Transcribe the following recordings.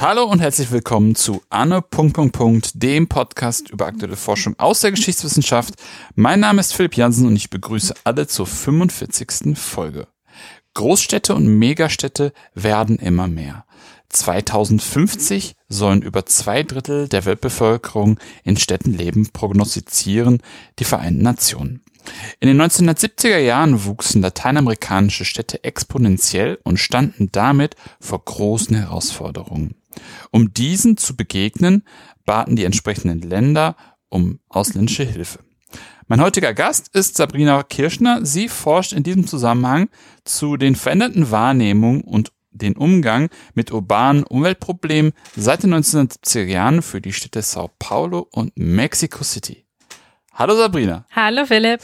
Hallo und herzlich willkommen zu Anne. dem Podcast über aktuelle Forschung aus der Geschichtswissenschaft. Mein Name ist Philipp Jansen und ich begrüße alle zur 45. Folge. Großstädte und Megastädte werden immer mehr. 2050 sollen über zwei Drittel der Weltbevölkerung in Städten leben, prognostizieren die Vereinten Nationen. In den 1970er Jahren wuchsen lateinamerikanische Städte exponentiell und standen damit vor großen Herausforderungen. Um diesen zu begegnen, baten die entsprechenden Länder um ausländische Hilfe. Mein heutiger Gast ist Sabrina Kirschner. Sie forscht in diesem Zusammenhang zu den veränderten Wahrnehmungen und den Umgang mit urbanen Umweltproblemen seit den 1970er Jahren für die Städte Sao Paulo und Mexico City. Hallo Sabrina. Hallo Philipp.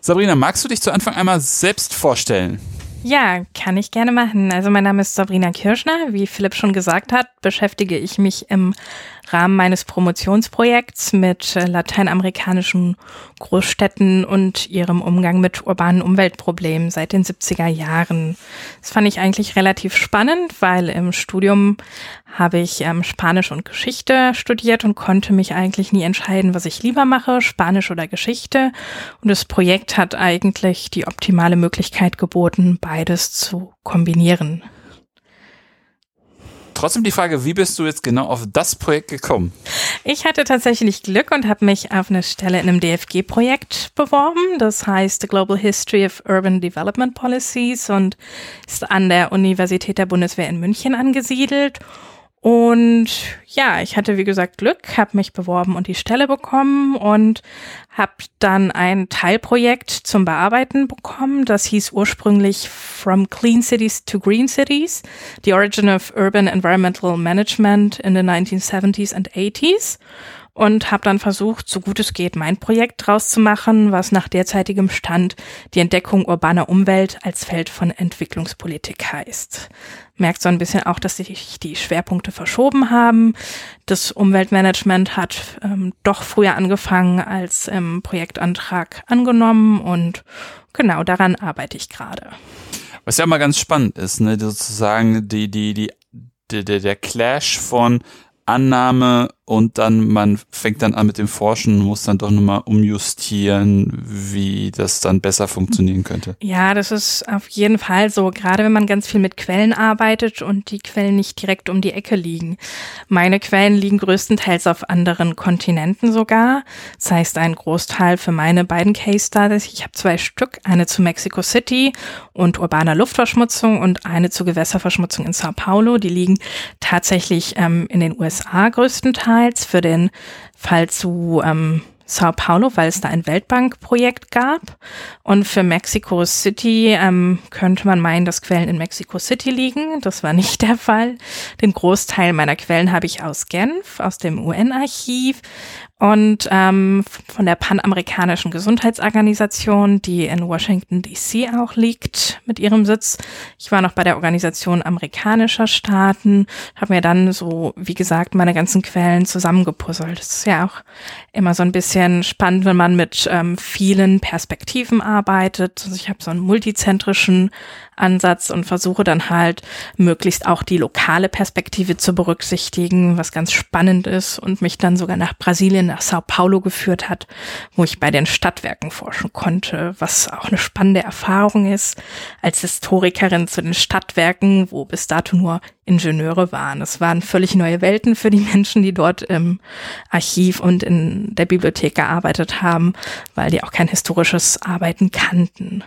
Sabrina, magst du dich zu Anfang einmal selbst vorstellen? Ja, kann ich gerne machen. Also mein Name ist Sabrina Kirschner. Wie Philipp schon gesagt hat, beschäftige ich mich im Rahmen meines Promotionsprojekts mit lateinamerikanischen Großstädten und ihrem Umgang mit urbanen Umweltproblemen seit den 70er Jahren. Das fand ich eigentlich relativ spannend, weil im Studium habe ich ähm, Spanisch und Geschichte studiert und konnte mich eigentlich nie entscheiden, was ich lieber mache, Spanisch oder Geschichte. Und das Projekt hat eigentlich die optimale Möglichkeit geboten, beides zu kombinieren. Trotzdem die Frage, wie bist du jetzt genau auf das Projekt gekommen? Ich hatte tatsächlich Glück und habe mich auf eine Stelle in einem DFG-Projekt beworben. Das heißt The Global History of Urban Development Policies und ist an der Universität der Bundeswehr in München angesiedelt. Und ja, ich hatte wie gesagt Glück, habe mich beworben und die Stelle bekommen und habe dann ein Teilprojekt zum Bearbeiten bekommen. Das hieß ursprünglich From Clean Cities to Green Cities, The Origin of Urban Environmental Management in the 1970s and 80s und habe dann versucht, so gut es geht, mein Projekt draus zu machen, was nach derzeitigem Stand die Entdeckung urbaner Umwelt als Feld von Entwicklungspolitik heißt. Merkt so ein bisschen auch, dass sich die Schwerpunkte verschoben haben. Das Umweltmanagement hat ähm, doch früher angefangen als im Projektantrag angenommen und genau daran arbeite ich gerade. Was ja mal ganz spannend ist, ne, sozusagen die, die, die, der, der Clash von Annahme und dann man fängt dann an mit dem Forschen und muss dann doch nochmal umjustieren, wie das dann besser funktionieren könnte. Ja, das ist auf jeden Fall so, gerade wenn man ganz viel mit Quellen arbeitet und die Quellen nicht direkt um die Ecke liegen. Meine Quellen liegen größtenteils auf anderen Kontinenten sogar. Das heißt, ein Großteil für meine beiden Case Studies, ich habe zwei Stück, eine zu Mexico City und urbaner Luftverschmutzung und eine zu Gewässerverschmutzung in Sao Paulo. Die liegen tatsächlich ähm, in den USA größtenteils damals für den Fall zu ähm, Sao Paulo, weil es da ein Weltbankprojekt gab. Und für Mexico City ähm, könnte man meinen, dass Quellen in Mexico City liegen. Das war nicht der Fall. Den Großteil meiner Quellen habe ich aus Genf, aus dem UN-Archiv und ähm, von der Panamerikanischen Gesundheitsorganisation, die in Washington DC auch liegt mit ihrem Sitz. Ich war noch bei der Organisation amerikanischer Staaten, habe mir dann so, wie gesagt, meine ganzen Quellen zusammengepuzzelt. Das ist ja auch immer so ein bisschen spannend, wenn man mit ähm, vielen Perspektiven arbeitet. Also ich habe so einen multizentrischen Ansatz und versuche dann halt möglichst auch die lokale Perspektive zu berücksichtigen, was ganz spannend ist und mich dann sogar nach Brasilien, nach Sao Paulo geführt hat, wo ich bei den Stadtwerken forschen konnte, was auch eine spannende Erfahrung ist als Historikerin zu den Stadtwerken, wo bis dato nur Ingenieure waren. Es waren völlig neue Welten für die Menschen, die dort im Archiv und in der Bibliothek gearbeitet haben, weil die auch kein historisches Arbeiten kannten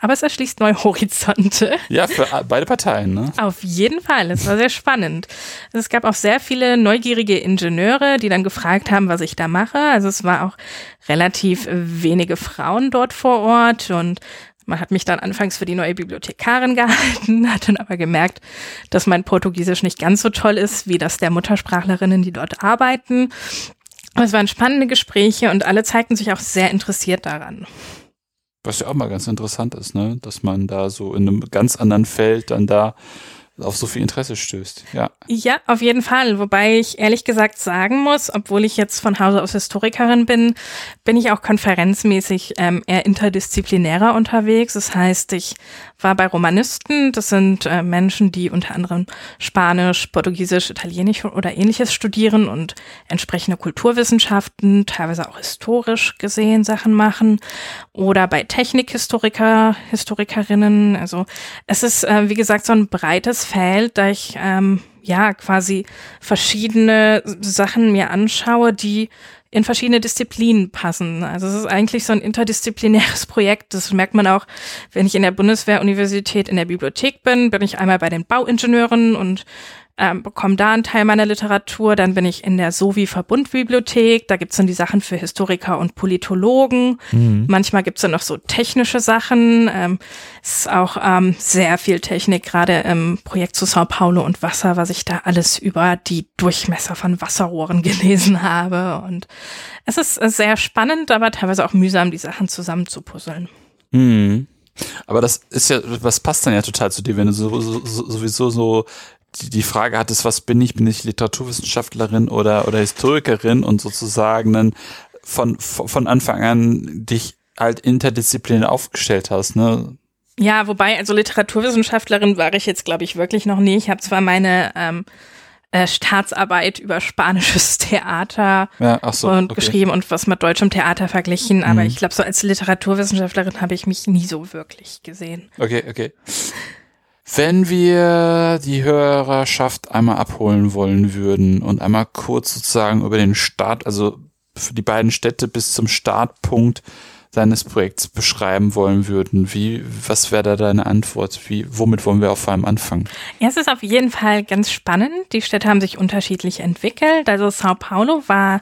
aber es erschließt neue Horizonte. Ja, für beide Parteien, ne? Auf jeden Fall. Es war sehr spannend. Es gab auch sehr viele neugierige Ingenieure, die dann gefragt haben, was ich da mache. Also es war auch relativ wenige Frauen dort vor Ort und man hat mich dann anfangs für die neue Bibliothekarin gehalten, hat dann aber gemerkt, dass mein Portugiesisch nicht ganz so toll ist, wie das der Muttersprachlerinnen, die dort arbeiten. es waren spannende Gespräche und alle zeigten sich auch sehr interessiert daran. Was ja auch mal ganz interessant ist, ne? dass man da so in einem ganz anderen Feld dann da auf so viel Interesse stößt. Ja. Ja, auf jeden Fall. Wobei ich ehrlich gesagt sagen muss, obwohl ich jetzt von Hause aus Historikerin bin, bin ich auch konferenzmäßig ähm, eher interdisziplinärer unterwegs. Das heißt, ich war bei Romanisten. Das sind äh, Menschen, die unter anderem Spanisch, Portugiesisch, Italienisch oder ähnliches studieren und entsprechende Kulturwissenschaften, teilweise auch historisch gesehen Sachen machen. Oder bei Technikhistoriker, Historikerinnen. Also es ist, äh, wie gesagt, so ein breites Feld, da ich ähm, ja quasi verschiedene Sachen mir anschaue, die in verschiedene Disziplinen passen. Also es ist eigentlich so ein interdisziplinäres Projekt. Das merkt man auch, wenn ich in der Bundeswehruniversität in der Bibliothek bin, bin ich einmal bei den Bauingenieuren und ähm, bekomme da einen Teil meiner Literatur. Dann bin ich in der SOVI Verbundbibliothek. Da gibt's dann die Sachen für Historiker und Politologen. Mhm. Manchmal gibt's dann noch so technische Sachen. Ähm, es ist auch ähm, sehr viel Technik, gerade im Projekt zu Sao Paulo und Wasser, was ich da alles über die Durchmesser von Wasserrohren gelesen habe. Und es ist sehr spannend, aber teilweise auch mühsam, die Sachen zusammenzupuzzeln. Mhm. Aber das ist ja, was passt dann ja total zu dir, wenn du so, so, sowieso so die, Frage hattest, was bin ich? Bin ich Literaturwissenschaftlerin oder, oder Historikerin und sozusagen dann von, von Anfang an dich halt interdisziplinär aufgestellt hast, ne? Ja, wobei, also Literaturwissenschaftlerin war ich jetzt, glaube ich, wirklich noch nie. Ich habe zwar meine ähm, äh, Staatsarbeit über spanisches Theater ja, so, und okay. geschrieben und was mit deutschem Theater verglichen, aber mhm. ich glaube, so als Literaturwissenschaftlerin habe ich mich nie so wirklich gesehen. Okay, okay. Wenn wir die Hörerschaft einmal abholen wollen würden und einmal kurz sozusagen über den Start, also für die beiden Städte bis zum Startpunkt seines Projekts beschreiben wollen würden, wie, was wäre da deine Antwort? Wie, womit wollen wir auf allem anfangen? Ja, es ist auf jeden Fall ganz spannend. Die Städte haben sich unterschiedlich entwickelt. Also Sao Paulo war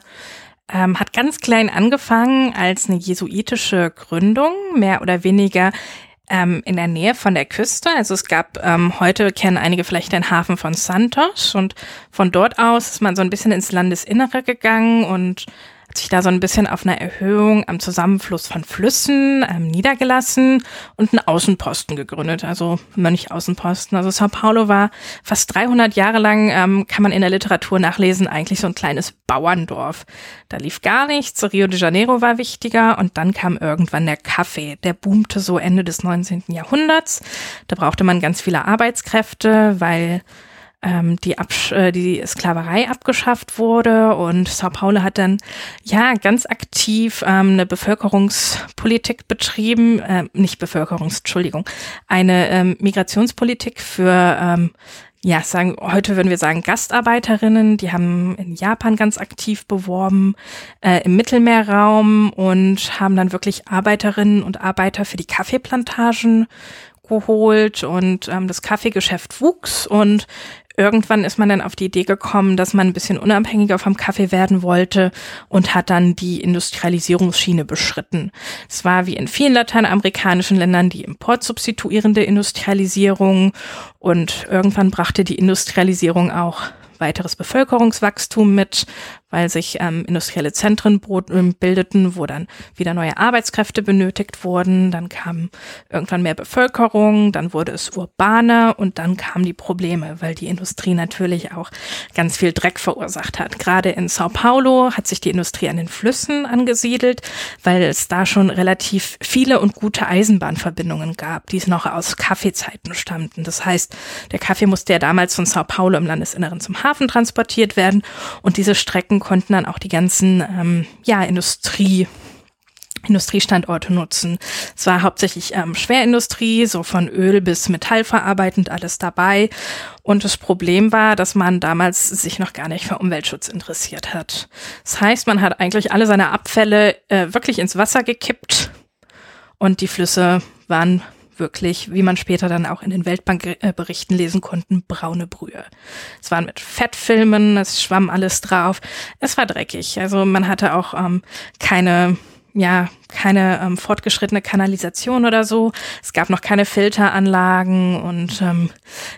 ähm, hat ganz klein angefangen als eine jesuitische Gründung, mehr oder weniger ähm, in der Nähe von der Küste. Also es gab, ähm, heute kennen einige vielleicht den Hafen von Santos und von dort aus ist man so ein bisschen ins Landesinnere gegangen und hat sich da so ein bisschen auf einer Erhöhung am Zusammenfluss von Flüssen ähm, niedergelassen und einen Außenposten gegründet, also Mönch-Außenposten. Also Sao Paulo war fast 300 Jahre lang, ähm, kann man in der Literatur nachlesen, eigentlich so ein kleines Bauerndorf. Da lief gar nichts, Rio de Janeiro war wichtiger und dann kam irgendwann der Kaffee. Der boomte so Ende des 19. Jahrhunderts. Da brauchte man ganz viele Arbeitskräfte, weil ähm, die, Absch äh, die Sklaverei abgeschafft wurde. Und Sao Paulo hat dann ja ganz aktiv ähm, eine Bevölkerungspolitik betrieben, äh, nicht Bevölkerungs, Entschuldigung, eine ähm, Migrationspolitik für ähm, ja, sagen, heute würden wir sagen Gastarbeiterinnen, die haben in Japan ganz aktiv beworben, äh, im Mittelmeerraum und haben dann wirklich Arbeiterinnen und Arbeiter für die Kaffeeplantagen geholt. Und ähm, das Kaffeegeschäft wuchs und irgendwann ist man dann auf die Idee gekommen, dass man ein bisschen unabhängiger vom Kaffee werden wollte und hat dann die Industrialisierungsschiene beschritten. Es war wie in vielen lateinamerikanischen Ländern die importsubstituierende Industrialisierung und irgendwann brachte die Industrialisierung auch weiteres Bevölkerungswachstum mit, weil sich ähm, industrielle Zentren ähm, bildeten, wo dann wieder neue Arbeitskräfte benötigt wurden. Dann kam irgendwann mehr Bevölkerung, dann wurde es urbaner und dann kamen die Probleme, weil die Industrie natürlich auch ganz viel Dreck verursacht hat. Gerade in Sao Paulo hat sich die Industrie an den Flüssen angesiedelt, weil es da schon relativ viele und gute Eisenbahnverbindungen gab, die noch aus Kaffeezeiten stammten. Das heißt, der Kaffee musste ja damals von Sao Paulo im Landesinneren zum Hafen transportiert werden und diese Strecken konnten dann auch die ganzen ähm, ja, Industrie Industriestandorte nutzen. Es war hauptsächlich ähm, Schwerindustrie, so von Öl bis Metallverarbeitend alles dabei. Und das Problem war, dass man damals sich noch gar nicht für Umweltschutz interessiert hat. Das heißt, man hat eigentlich alle seine Abfälle äh, wirklich ins Wasser gekippt und die Flüsse waren wirklich, wie man später dann auch in den Weltbankberichten lesen konnten, braune Brühe. Es waren mit Fettfilmen, es schwamm alles drauf. Es war dreckig. Also man hatte auch ähm, keine ja keine ähm, fortgeschrittene Kanalisation oder so. Es gab noch keine Filteranlagen und ähm,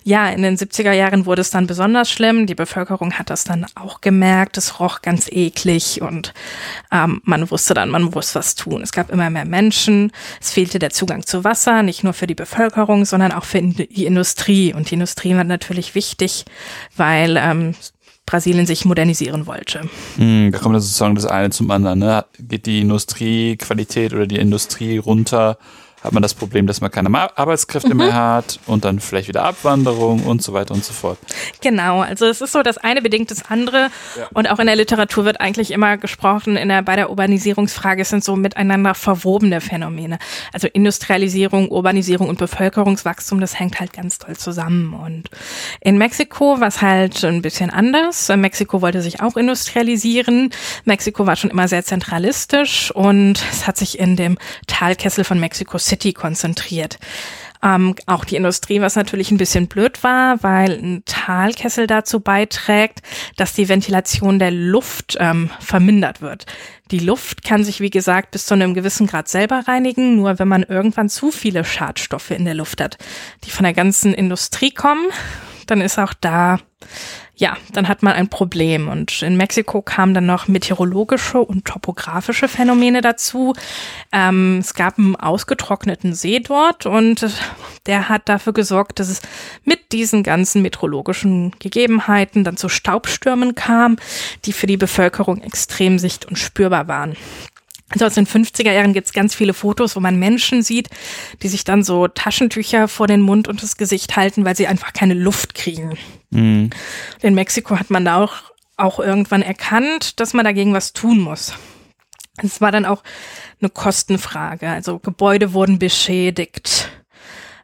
ja, in den 70er Jahren wurde es dann besonders schlimm. Die Bevölkerung hat das dann auch gemerkt. Es roch ganz eklig und ähm, man wusste dann, man muss was tun. Es gab immer mehr Menschen. Es fehlte der Zugang zu Wasser, nicht nur für die Bevölkerung, sondern auch für die Industrie. Und die Industrie war natürlich wichtig, weil ähm, Brasilien sich modernisieren wollte. Hm, da kommt sozusagen das eine zum anderen. Ne? Geht die Industriequalität oder die Industrie runter, hat man das Problem, dass man keine Arbeitskräfte mhm. mehr hat und dann vielleicht wieder Abwanderung und so weiter und so fort. Genau, also es ist so, das eine bedingt das andere ja. und auch in der Literatur wird eigentlich immer gesprochen, in der, bei der Urbanisierungsfrage sind so miteinander verwobene Phänomene. Also Industrialisierung, Urbanisierung und Bevölkerungswachstum, das hängt halt ganz toll zusammen und in Mexiko war es halt ein bisschen anders. Mexiko wollte sich auch industrialisieren. Mexiko war schon immer sehr zentralistisch und es hat sich in dem Talkessel von Mexiko City konzentriert. Ähm, auch die Industrie, was natürlich ein bisschen blöd war, weil ein Talkessel dazu beiträgt, dass die Ventilation der Luft ähm, vermindert wird. Die Luft kann sich, wie gesagt, bis zu einem gewissen Grad selber reinigen, nur wenn man irgendwann zu viele Schadstoffe in der Luft hat, die von der ganzen Industrie kommen, dann ist auch da ja, dann hat man ein Problem. Und in Mexiko kamen dann noch meteorologische und topografische Phänomene dazu. Ähm, es gab einen ausgetrockneten See dort und der hat dafür gesorgt, dass es mit diesen ganzen meteorologischen Gegebenheiten dann zu Staubstürmen kam, die für die Bevölkerung extrem sicht- und spürbar waren. Also aus den 50er Jahren gibt es ganz viele Fotos, wo man Menschen sieht, die sich dann so Taschentücher vor den Mund und das Gesicht halten, weil sie einfach keine Luft kriegen. Mhm. In Mexiko hat man da auch, auch irgendwann erkannt, dass man dagegen was tun muss. Es war dann auch eine Kostenfrage. Also Gebäude wurden beschädigt,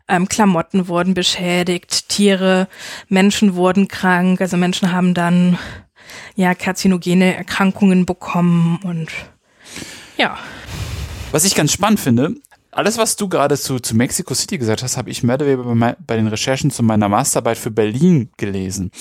ähm, Klamotten wurden beschädigt, Tiere, Menschen wurden krank. Also Menschen haben dann ja karzinogene Erkrankungen bekommen und ja. Was ich ganz spannend finde, alles, was du gerade zu, zu Mexico City gesagt hast, habe ich mehr oder weniger bei, bei den Recherchen zu meiner Masterarbeit für Berlin gelesen.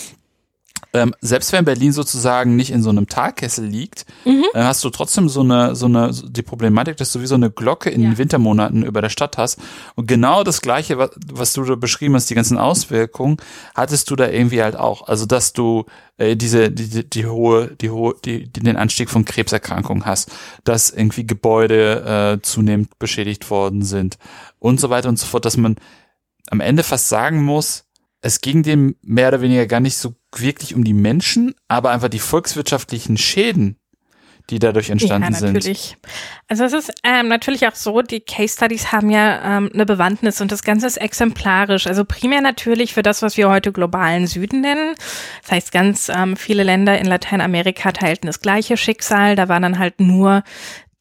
Ähm, selbst wenn Berlin sozusagen nicht in so einem Talkessel liegt, mhm. äh, hast du trotzdem so eine, so eine, die Problematik, dass du wie so eine Glocke in ja. den Wintermonaten über der Stadt hast. Und genau das Gleiche, was, was du da beschrieben hast, die ganzen Auswirkungen, hattest du da irgendwie halt auch. Also, dass du äh, diese, die, die, die hohe, die hohe, die, die, den Anstieg von Krebserkrankungen hast, dass irgendwie Gebäude äh, zunehmend beschädigt worden sind und so weiter und so fort, dass man am Ende fast sagen muss, es ging dem mehr oder weniger gar nicht so wirklich um die Menschen, aber einfach die volkswirtschaftlichen Schäden, die dadurch entstanden ja, natürlich. sind. Also es ist ähm, natürlich auch so, die Case Studies haben ja ähm, eine Bewandtnis und das Ganze ist exemplarisch. Also primär natürlich für das, was wir heute globalen Süden nennen. Das heißt, ganz ähm, viele Länder in Lateinamerika teilten das gleiche Schicksal. Da waren dann halt nur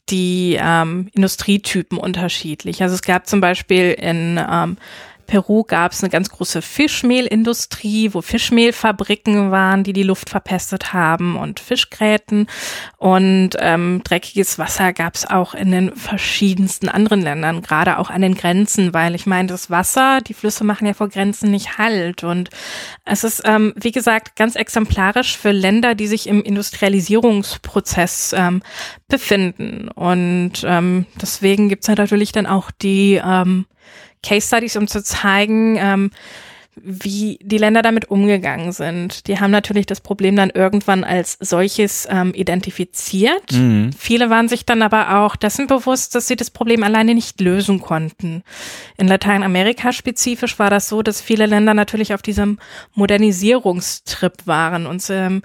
die ähm, Industrietypen unterschiedlich. Also es gab zum Beispiel in ähm, Peru gab es eine ganz große Fischmehlindustrie, wo Fischmehlfabriken waren, die die Luft verpestet haben und Fischgräten. Und ähm, dreckiges Wasser gab es auch in den verschiedensten anderen Ländern, gerade auch an den Grenzen, weil ich meine, das Wasser, die Flüsse machen ja vor Grenzen nicht Halt. Und es ist, ähm, wie gesagt, ganz exemplarisch für Länder, die sich im Industrialisierungsprozess ähm, befinden. Und ähm, deswegen gibt's ja natürlich dann auch die ähm, Case Studies, um zu zeigen, ähm, wie die Länder damit umgegangen sind. Die haben natürlich das Problem dann irgendwann als solches ähm, identifiziert. Mhm. Viele waren sich dann aber auch dessen bewusst, dass sie das Problem alleine nicht lösen konnten. In Lateinamerika spezifisch war das so, dass viele Länder natürlich auf diesem Modernisierungstrip waren und ähm,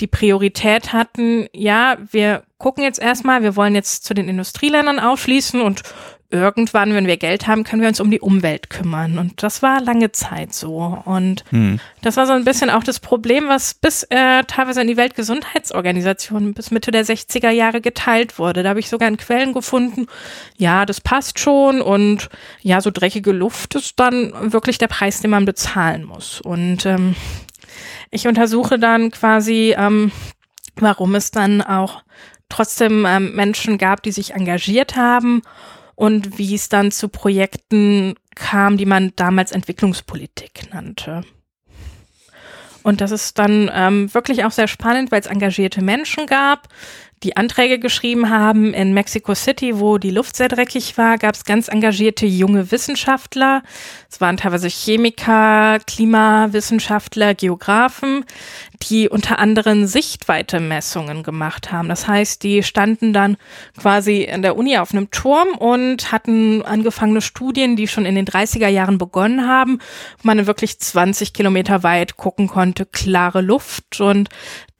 die Priorität hatten, ja, wir gucken jetzt erstmal, wir wollen jetzt zu den Industrieländern aufschließen und irgendwann, wenn wir Geld haben, können wir uns um die Umwelt kümmern. Und das war lange Zeit so. Und hm. das war so ein bisschen auch das Problem, was bis äh, teilweise in die Weltgesundheitsorganisation bis Mitte der 60er Jahre geteilt wurde. Da habe ich sogar in Quellen gefunden, ja, das passt schon und ja, so dreckige Luft ist dann wirklich der Preis, den man bezahlen muss. Und ähm, ich untersuche dann quasi, ähm, warum es dann auch trotzdem ähm, Menschen gab, die sich engagiert haben und wie es dann zu Projekten kam, die man damals Entwicklungspolitik nannte. Und das ist dann ähm, wirklich auch sehr spannend, weil es engagierte Menschen gab, die Anträge geschrieben haben. In Mexico City, wo die Luft sehr dreckig war, gab es ganz engagierte junge Wissenschaftler. Es waren teilweise Chemiker, Klimawissenschaftler, Geografen, die unter anderem Sichtweite-Messungen gemacht haben. Das heißt, die standen dann quasi in der Uni auf einem Turm und hatten angefangene Studien, die schon in den 30er Jahren begonnen haben, wo man wirklich 20 Kilometer weit gucken konnte, klare Luft und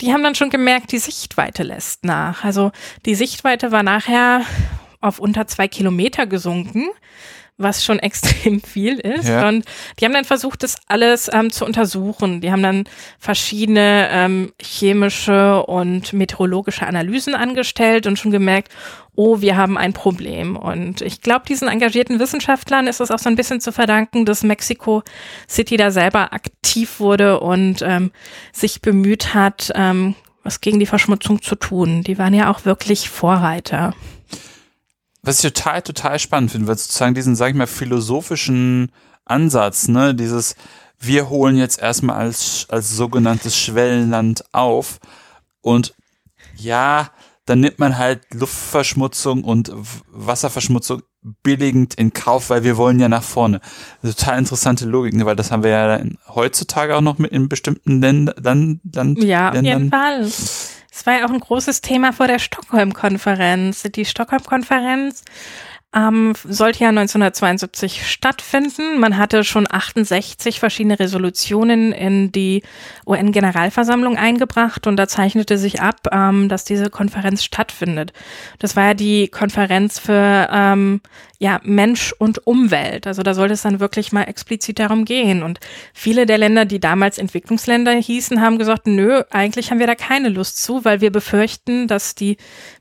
die haben dann schon gemerkt, die Sichtweite lässt nach. Also die Sichtweite war nachher auf unter zwei Kilometer gesunken was schon extrem viel ist. Ja. Und die haben dann versucht, das alles ähm, zu untersuchen. Die haben dann verschiedene ähm, chemische und meteorologische Analysen angestellt und schon gemerkt, oh, wir haben ein Problem. Und ich glaube, diesen engagierten Wissenschaftlern ist es auch so ein bisschen zu verdanken, dass Mexico City da selber aktiv wurde und ähm, sich bemüht hat, ähm, was gegen die Verschmutzung zu tun. Die waren ja auch wirklich Vorreiter was ich total, total spannend finde, weil sozusagen diesen, sag ich mal, philosophischen Ansatz, ne, dieses, wir holen jetzt erstmal als, als sogenanntes Schwellenland auf und ja, dann nimmt man halt Luftverschmutzung und Wasserverschmutzung billigend in Kauf, weil wir wollen ja nach vorne. Total interessante Logik, ne? weil das haben wir ja heutzutage auch noch mit in bestimmten Ländern. Land, ja, auf jeden Fall. Es war ja auch ein großes Thema vor der Stockholm-Konferenz. Die Stockholm-Konferenz ähm, sollte ja 1972 stattfinden. Man hatte schon 68 verschiedene Resolutionen in die UN-Generalversammlung eingebracht und da zeichnete sich ab, ähm, dass diese Konferenz stattfindet. Das war ja die Konferenz für ähm, ja, Mensch und Umwelt. Also da sollte es dann wirklich mal explizit darum gehen. Und viele der Länder, die damals Entwicklungsländer hießen, haben gesagt, nö, eigentlich haben wir da keine Lust zu, weil wir befürchten, dass die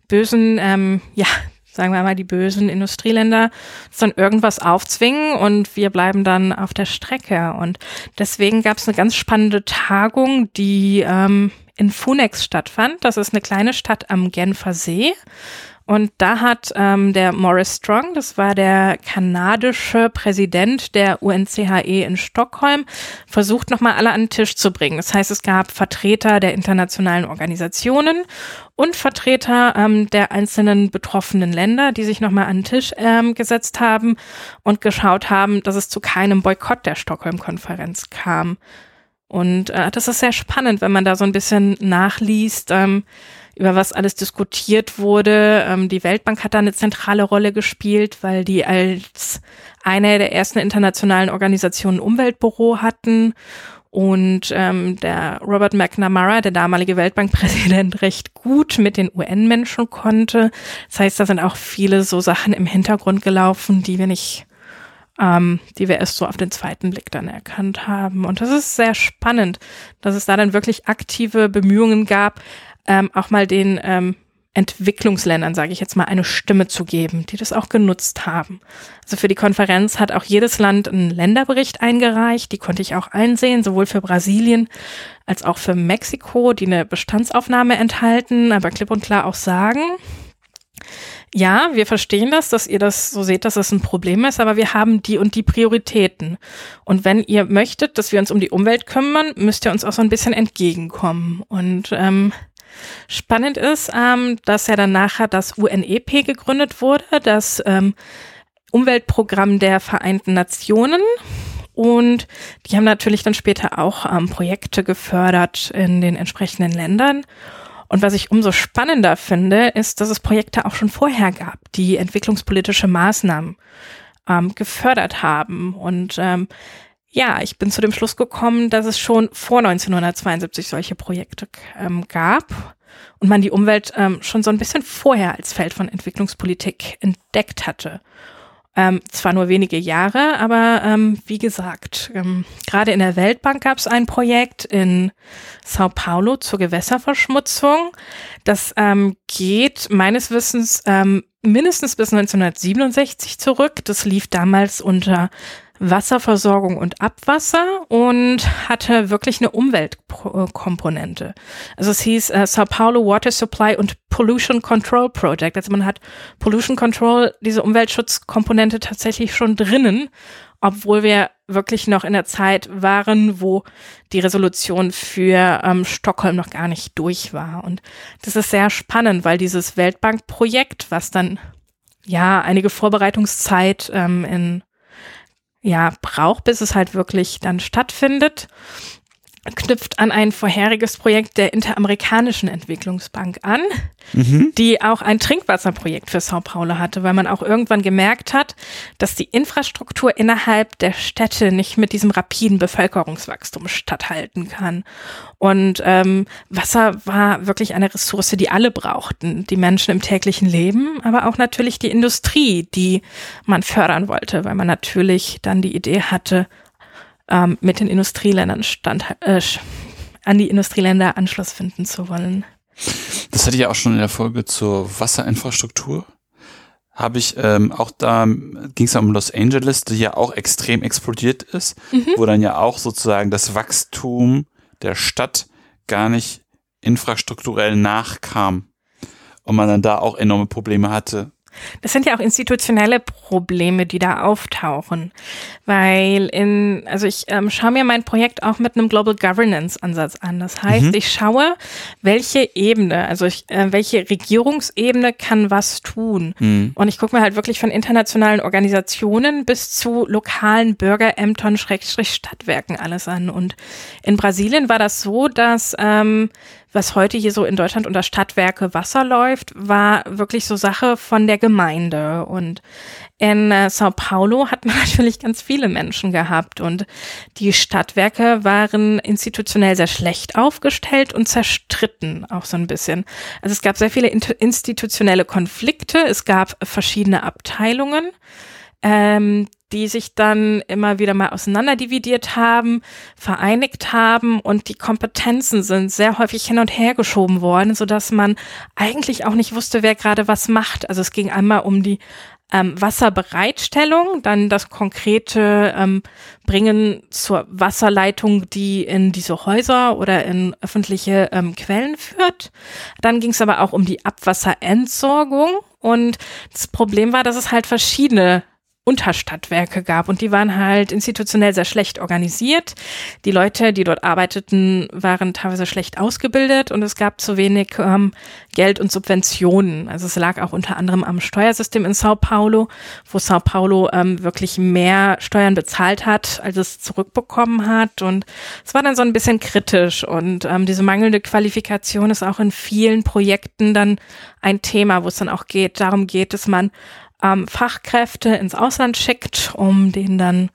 bösen, ähm, ja, sagen wir mal, die bösen Industrieländer dann irgendwas aufzwingen und wir bleiben dann auf der Strecke. Und deswegen gab es eine ganz spannende Tagung, die ähm, in Funex stattfand. Das ist eine kleine Stadt am Genfer See. Und da hat ähm, der Morris Strong, das war der kanadische Präsident der UNCHE in Stockholm, versucht nochmal alle an den Tisch zu bringen. Das heißt, es gab Vertreter der internationalen Organisationen und Vertreter ähm, der einzelnen betroffenen Länder, die sich nochmal an den Tisch ähm, gesetzt haben und geschaut haben, dass es zu keinem Boykott der Stockholm-Konferenz kam. Und äh, das ist sehr spannend, wenn man da so ein bisschen nachliest. Ähm, über was alles diskutiert wurde. Ähm, die Weltbank hat da eine zentrale Rolle gespielt, weil die als eine der ersten internationalen Organisationen Umweltbüro hatten und ähm, der Robert McNamara, der damalige Weltbankpräsident, recht gut mit den UN-Menschen konnte. Das heißt, da sind auch viele so Sachen im Hintergrund gelaufen, die wir nicht, ähm, die wir erst so auf den zweiten Blick dann erkannt haben. Und das ist sehr spannend, dass es da dann wirklich aktive Bemühungen gab, ähm, auch mal den ähm, Entwicklungsländern, sage ich jetzt mal, eine Stimme zu geben, die das auch genutzt haben. Also für die Konferenz hat auch jedes Land einen Länderbericht eingereicht, die konnte ich auch einsehen, sowohl für Brasilien als auch für Mexiko, die eine Bestandsaufnahme enthalten, aber klipp und klar auch sagen, ja, wir verstehen das, dass ihr das so seht, dass das ein Problem ist, aber wir haben die und die Prioritäten. Und wenn ihr möchtet, dass wir uns um die Umwelt kümmern, müsst ihr uns auch so ein bisschen entgegenkommen. Und ähm, Spannend ist, ähm, dass ja dann nachher das UNEP gegründet wurde, das ähm, Umweltprogramm der Vereinten Nationen. Und die haben natürlich dann später auch ähm, Projekte gefördert in den entsprechenden Ländern. Und was ich umso spannender finde, ist, dass es Projekte auch schon vorher gab, die entwicklungspolitische Maßnahmen ähm, gefördert haben. Und ähm, ja, ich bin zu dem Schluss gekommen, dass es schon vor 1972 solche Projekte ähm, gab und man die Umwelt ähm, schon so ein bisschen vorher als Feld von Entwicklungspolitik entdeckt hatte. Ähm, zwar nur wenige Jahre, aber ähm, wie gesagt, ähm, gerade in der Weltbank gab es ein Projekt in Sao Paulo zur Gewässerverschmutzung. Das ähm, geht meines Wissens ähm, mindestens bis 1967 zurück. Das lief damals unter Wasserversorgung und Abwasser und hatte wirklich eine Umweltkomponente. Also es hieß äh, Sao Paulo Water Supply und Pollution Control Project. Also man hat Pollution Control, diese Umweltschutzkomponente tatsächlich schon drinnen. obwohl wir wirklich noch in der Zeit waren, wo die Resolution für ähm, Stockholm noch gar nicht durch war. Und das ist sehr spannend, weil dieses Weltbankprojekt, was dann ja einige Vorbereitungszeit ähm, in ja braucht, bis es halt wirklich dann stattfindet, knüpft an ein vorheriges Projekt der Interamerikanischen Entwicklungsbank an, mhm. die auch ein Trinkwasserprojekt für Sao Paulo hatte, weil man auch irgendwann gemerkt hat, dass die Infrastruktur innerhalb der Städte nicht mit diesem rapiden Bevölkerungswachstum statthalten kann. Und ähm, Wasser war wirklich eine Ressource, die alle brauchten, die Menschen im täglichen Leben, aber auch natürlich die Industrie, die man fördern wollte, weil man natürlich dann die Idee hatte, ähm, mit den Industrieländern stand, äh, an die Industrieländer Anschluss finden zu wollen. Das hatte ich ja auch schon in der Folge zur Wasserinfrastruktur. Habe ich ähm, auch da ging es ja um Los Angeles, die ja auch extrem explodiert ist, mhm. wo dann ja auch sozusagen das Wachstum der Stadt gar nicht infrastrukturell nachkam und man dann da auch enorme Probleme hatte, das sind ja auch institutionelle Probleme, die da auftauchen. Weil in, also ich ähm, schaue mir mein Projekt auch mit einem Global Governance Ansatz an. Das heißt, mhm. ich schaue, welche Ebene, also ich, äh, welche Regierungsebene kann was tun. Mhm. Und ich gucke mir halt wirklich von internationalen Organisationen bis zu lokalen Bürgerämtern, Schrägstrich Stadtwerken alles an. Und in Brasilien war das so, dass ähm, was heute hier so in Deutschland unter Stadtwerke Wasser läuft, war wirklich so Sache von der Gemeinde. Und in äh, Sao Paulo hat man natürlich ganz viele Menschen gehabt und die Stadtwerke waren institutionell sehr schlecht aufgestellt und zerstritten auch so ein bisschen. Also es gab sehr viele institutionelle Konflikte, es gab verschiedene Abteilungen. Ähm, die sich dann immer wieder mal auseinanderdividiert haben, vereinigt haben und die Kompetenzen sind sehr häufig hin und her geschoben worden, so dass man eigentlich auch nicht wusste, wer gerade was macht. Also es ging einmal um die ähm, Wasserbereitstellung, dann das konkrete ähm, Bringen zur Wasserleitung, die in diese Häuser oder in öffentliche ähm, Quellen führt. Dann ging es aber auch um die Abwasserentsorgung. Und das Problem war, dass es halt verschiedene Unterstadtwerke gab. Und die waren halt institutionell sehr schlecht organisiert. Die Leute, die dort arbeiteten, waren teilweise schlecht ausgebildet. Und es gab zu wenig ähm, Geld und Subventionen. Also es lag auch unter anderem am Steuersystem in Sao Paulo, wo Sao Paulo ähm, wirklich mehr Steuern bezahlt hat, als es zurückbekommen hat. Und es war dann so ein bisschen kritisch. Und ähm, diese mangelnde Qualifikation ist auch in vielen Projekten dann ein Thema, wo es dann auch geht, darum geht, dass man ähm, Fachkräfte ins Ausland schickt, um denen dann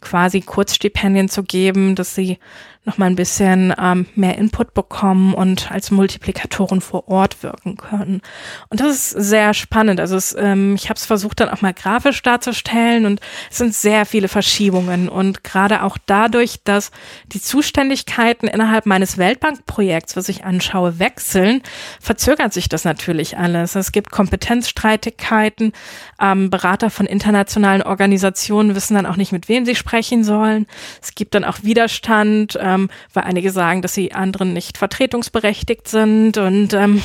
quasi Kurzstipendien zu geben, dass sie noch mal ein bisschen ähm, mehr Input bekommen und als Multiplikatoren vor Ort wirken können. Und das ist sehr spannend. Also es, ähm, ich habe es versucht dann auch mal grafisch darzustellen und es sind sehr viele Verschiebungen und gerade auch dadurch, dass die Zuständigkeiten innerhalb meines Weltbankprojekts, was ich anschaue, wechseln, verzögert sich das natürlich alles. Es gibt Kompetenzstreitigkeiten. Ähm, Berater von internationalen Organisationen wissen dann auch nicht, mit wem sie sprechen sollen. Es gibt dann auch Widerstand. Äh, ähm, weil einige sagen, dass sie anderen nicht vertretungsberechtigt sind und ähm,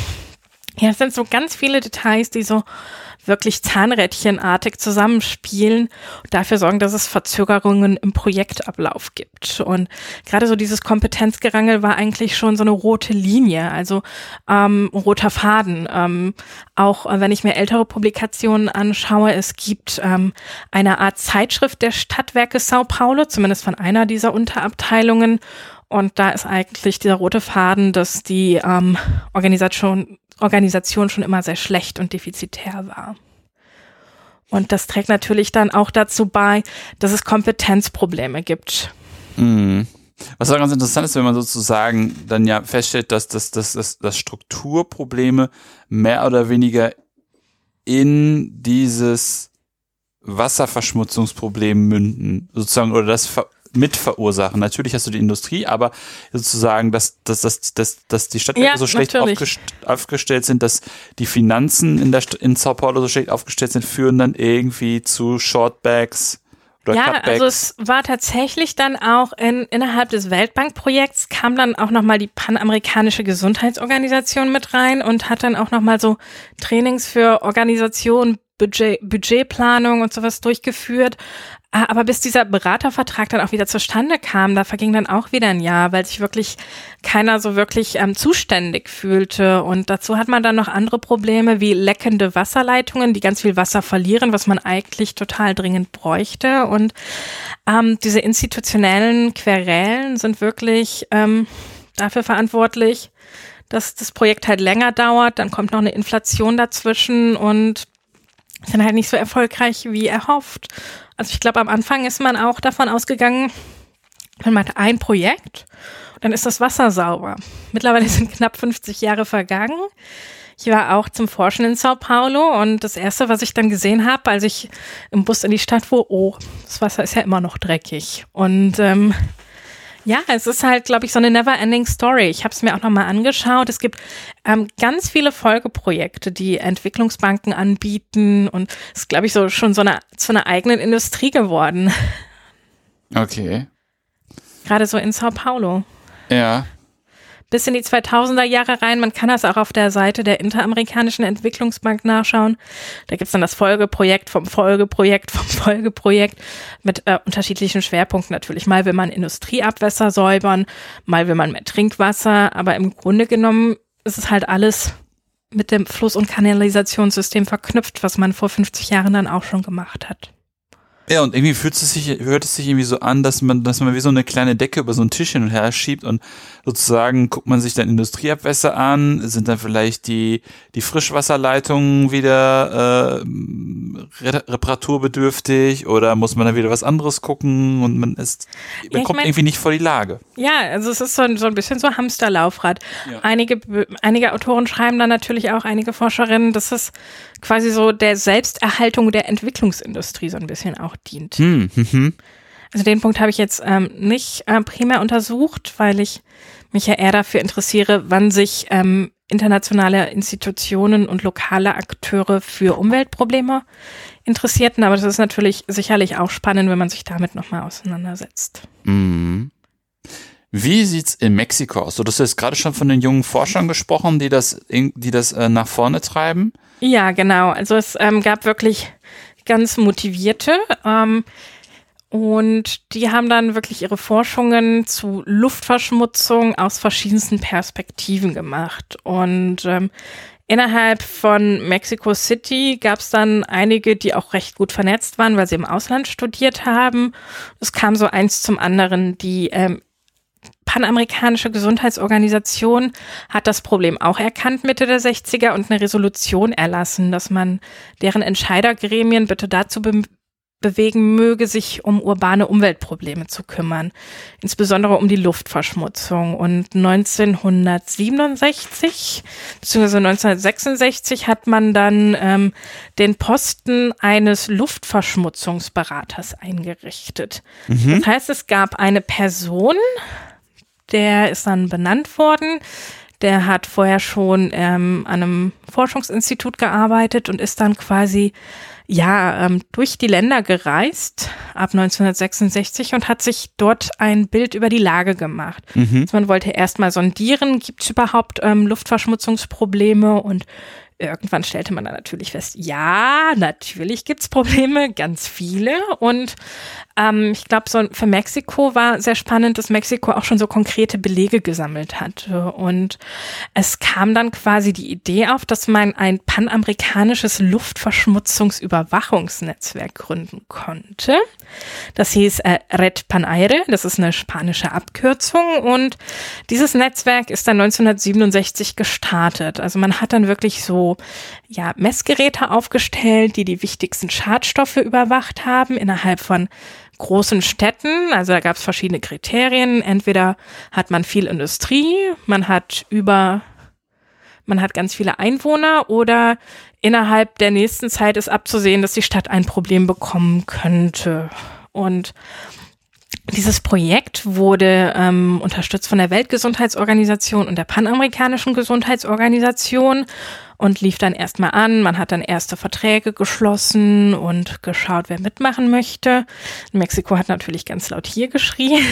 ja, es sind so ganz viele Details, die so wirklich Zahnrädchenartig zusammenspielen und dafür sorgen, dass es Verzögerungen im Projektablauf gibt. Und gerade so dieses Kompetenzgerangel war eigentlich schon so eine rote Linie, also ähm, roter Faden. Ähm, auch äh, wenn ich mir ältere Publikationen anschaue, es gibt ähm, eine Art Zeitschrift der Stadtwerke Sao Paulo, zumindest von einer dieser Unterabteilungen. Und da ist eigentlich dieser rote Faden, dass die ähm, Organisation Organisation schon immer sehr schlecht und defizitär war. Und das trägt natürlich dann auch dazu bei, dass es Kompetenzprobleme gibt. Mhm. Was auch ganz interessant ist, wenn man sozusagen dann ja feststellt, dass, dass, dass, dass, dass Strukturprobleme mehr oder weniger in dieses Wasserverschmutzungsproblem münden, sozusagen, oder das mit verursachen. Natürlich hast du die Industrie, aber sozusagen, dass, dass, dass, dass, dass die Stadtwerke ja, so schlecht aufgest aufgestellt sind, dass die Finanzen in, der in Sao Paulo so schlecht aufgestellt sind, führen dann irgendwie zu Shortbacks. Oder ja, Cutbacks. also es war tatsächlich dann auch in, innerhalb des Weltbankprojekts kam dann auch nochmal die panamerikanische Gesundheitsorganisation mit rein und hat dann auch nochmal so Trainings für Organisationen Budget, Budgetplanung und sowas durchgeführt. Ah, aber bis dieser Beratervertrag dann auch wieder zustande kam, da verging dann auch wieder ein Jahr, weil sich wirklich keiner so wirklich ähm, zuständig fühlte. Und dazu hat man dann noch andere Probleme wie leckende Wasserleitungen, die ganz viel Wasser verlieren, was man eigentlich total dringend bräuchte. Und ähm, diese institutionellen Querelen sind wirklich ähm, dafür verantwortlich, dass das Projekt halt länger dauert. Dann kommt noch eine Inflation dazwischen und sind halt nicht so erfolgreich wie erhofft. Also ich glaube, am Anfang ist man auch davon ausgegangen, man macht ein Projekt, dann ist das Wasser sauber. Mittlerweile sind knapp 50 Jahre vergangen. Ich war auch zum Forschen in Sao Paulo und das erste, was ich dann gesehen habe, als ich im Bus in die Stadt fuhr, oh, das Wasser ist ja immer noch dreckig. Und ähm, ja, es ist halt, glaube ich, so eine never-ending Story. Ich habe es mir auch nochmal angeschaut. Es gibt ähm, ganz viele Folgeprojekte, die Entwicklungsbanken anbieten und es ist, glaube ich, so schon so eine zu einer eigenen Industrie geworden. Okay. Gerade so in Sao Paulo. Ja bis in die 2000er Jahre rein. Man kann das auch auf der Seite der Interamerikanischen Entwicklungsbank nachschauen. Da gibt's dann das Folgeprojekt vom Folgeprojekt vom Folgeprojekt mit äh, unterschiedlichen Schwerpunkten natürlich. Mal will man Industrieabwässer säubern, mal will man mehr Trinkwasser, aber im Grunde genommen ist es halt alles mit dem Fluss- und Kanalisationssystem verknüpft, was man vor 50 Jahren dann auch schon gemacht hat. Ja, und irgendwie fühlt es sich, hört es sich irgendwie so an, dass man, dass man wie so eine kleine Decke über so einen Tisch hin und her schiebt und sozusagen guckt man sich dann Industrieabwässer an, sind dann vielleicht die, die Frischwasserleitungen wieder äh, reparaturbedürftig oder muss man dann wieder was anderes gucken und man ist, man ja, kommt mein, irgendwie nicht vor die Lage. Ja, also es ist so, ein, so ein bisschen so Hamsterlaufrad. Ja. Einige, einige Autoren schreiben dann natürlich auch, einige Forscherinnen, dass es quasi so der Selbsterhaltung der Entwicklungsindustrie so ein bisschen auch dient. Hm, hm, hm. Also den Punkt habe ich jetzt ähm, nicht äh, primär untersucht, weil ich mich ja eher dafür interessiere, wann sich ähm, internationale Institutionen und lokale Akteure für Umweltprobleme interessierten. Aber das ist natürlich sicherlich auch spannend, wenn man sich damit nochmal auseinandersetzt. Mhm. Wie sieht's in Mexiko aus? Du hast jetzt gerade schon von den jungen Forschern gesprochen, die das, die das äh, nach vorne treiben. Ja, genau. Also es ähm, gab wirklich ganz motivierte. Ähm, und die haben dann wirklich ihre Forschungen zu Luftverschmutzung aus verschiedensten Perspektiven gemacht. Und ähm, innerhalb von Mexico City gab es dann einige, die auch recht gut vernetzt waren, weil sie im Ausland studiert haben. Es kam so eins zum anderen. Die ähm, Panamerikanische Gesundheitsorganisation hat das Problem auch erkannt Mitte der 60er und eine Resolution erlassen, dass man deren Entscheidergremien bitte dazu be bewegen möge, sich um urbane Umweltprobleme zu kümmern, insbesondere um die Luftverschmutzung. Und 1967 bzw. 1966 hat man dann ähm, den Posten eines Luftverschmutzungsberaters eingerichtet. Mhm. Das heißt, es gab eine Person, der ist dann benannt worden. Der hat vorher schon ähm, an einem Forschungsinstitut gearbeitet und ist dann quasi ja ähm, durch die Länder gereist ab 1966 und hat sich dort ein Bild über die Lage gemacht. Mhm. Also man wollte erstmal sondieren, gibt es überhaupt ähm, Luftverschmutzungsprobleme und Irgendwann stellte man dann natürlich fest, ja, natürlich gibt's Probleme, ganz viele. Und ähm, ich glaube, so für Mexiko war sehr spannend, dass Mexiko auch schon so konkrete Belege gesammelt hat. Und es kam dann quasi die Idee auf, dass man ein panamerikanisches Luftverschmutzungsüberwachungsnetzwerk gründen konnte. Das hieß äh, Red Panaire, das ist eine spanische Abkürzung. Und dieses Netzwerk ist dann 1967 gestartet. Also man hat dann wirklich so ja, Messgeräte aufgestellt, die die wichtigsten Schadstoffe überwacht haben innerhalb von großen Städten. Also da gab es verschiedene Kriterien. Entweder hat man viel Industrie, man hat über, man hat ganz viele Einwohner oder innerhalb der nächsten Zeit ist abzusehen, dass die Stadt ein Problem bekommen könnte. Und dieses Projekt wurde ähm, unterstützt von der Weltgesundheitsorganisation und der Panamerikanischen Gesundheitsorganisation und lief dann erstmal an. Man hat dann erste Verträge geschlossen und geschaut, wer mitmachen möchte. Mexiko hat natürlich ganz laut hier geschrien.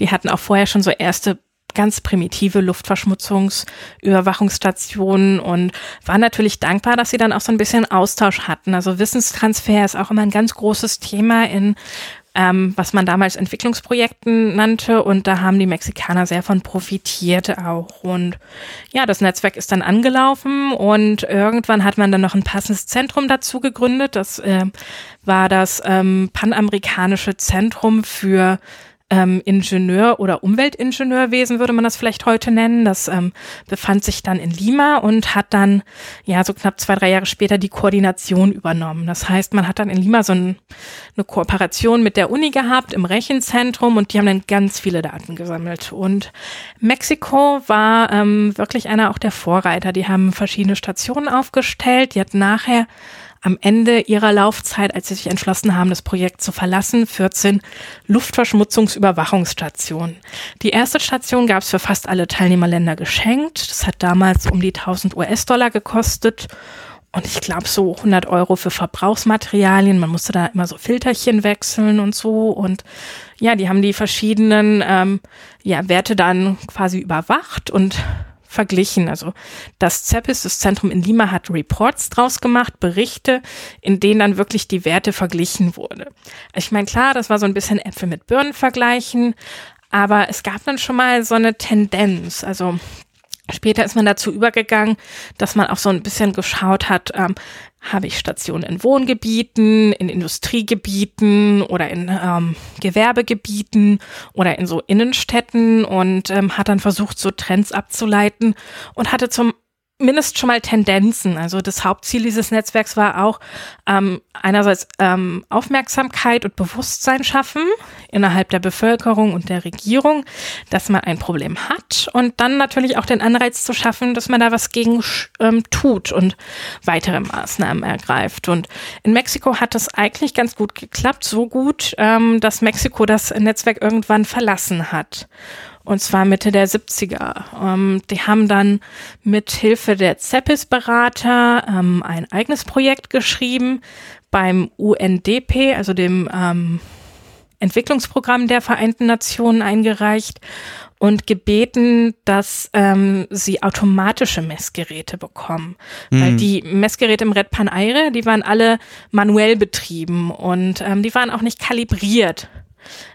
Die hatten auch vorher schon so erste ganz primitive Luftverschmutzungsüberwachungsstationen und waren natürlich dankbar, dass sie dann auch so ein bisschen Austausch hatten. Also Wissenstransfer ist auch immer ein ganz großes Thema in ähm, was man damals Entwicklungsprojekten nannte. Und da haben die Mexikaner sehr von profitiert auch. Und ja, das Netzwerk ist dann angelaufen und irgendwann hat man dann noch ein passendes Zentrum dazu gegründet. Das äh, war das ähm, Panamerikanische Zentrum für ähm, Ingenieur- oder Umweltingenieurwesen würde man das vielleicht heute nennen. Das ähm, befand sich dann in Lima und hat dann, ja, so knapp zwei, drei Jahre später die Koordination übernommen. Das heißt, man hat dann in Lima so ein, eine Kooperation mit der Uni gehabt im Rechenzentrum und die haben dann ganz viele Daten gesammelt. Und Mexiko war ähm, wirklich einer auch der Vorreiter. Die haben verschiedene Stationen aufgestellt. Die hat nachher am Ende ihrer Laufzeit, als sie sich entschlossen haben, das Projekt zu verlassen, 14 Luftverschmutzungsüberwachungsstationen. Die erste Station gab es für fast alle Teilnehmerländer geschenkt. Das hat damals um die 1000 US-Dollar gekostet. Und ich glaube so 100 Euro für Verbrauchsmaterialien. Man musste da immer so Filterchen wechseln und so. Und ja, die haben die verschiedenen ähm, ja, Werte dann quasi überwacht und verglichen. Also das CEPIS, das Zentrum in Lima, hat Reports draus gemacht, Berichte, in denen dann wirklich die Werte verglichen wurde. Ich meine, klar, das war so ein bisschen Äpfel mit Birnen vergleichen, aber es gab dann schon mal so eine Tendenz. Also Später ist man dazu übergegangen, dass man auch so ein bisschen geschaut hat, ähm, habe ich Stationen in Wohngebieten, in Industriegebieten oder in ähm, Gewerbegebieten oder in so Innenstädten und ähm, hat dann versucht, so Trends abzuleiten und hatte zum mindestens schon mal Tendenzen. Also das Hauptziel dieses Netzwerks war auch ähm, einerseits ähm, Aufmerksamkeit und Bewusstsein schaffen innerhalb der Bevölkerung und der Regierung, dass man ein Problem hat und dann natürlich auch den Anreiz zu schaffen, dass man da was gegen ähm, tut und weitere Maßnahmen ergreift. Und in Mexiko hat das eigentlich ganz gut geklappt, so gut, ähm, dass Mexiko das Netzwerk irgendwann verlassen hat und zwar Mitte der 70er. Ähm, die haben dann mit Hilfe der CEPIS-Berater ähm, ein eigenes Projekt geschrieben beim UNDP, also dem ähm, Entwicklungsprogramm der Vereinten Nationen eingereicht und gebeten, dass ähm, sie automatische Messgeräte bekommen. Mhm. Weil die Messgeräte im Red Pan Aire, die waren alle manuell betrieben und ähm, die waren auch nicht kalibriert.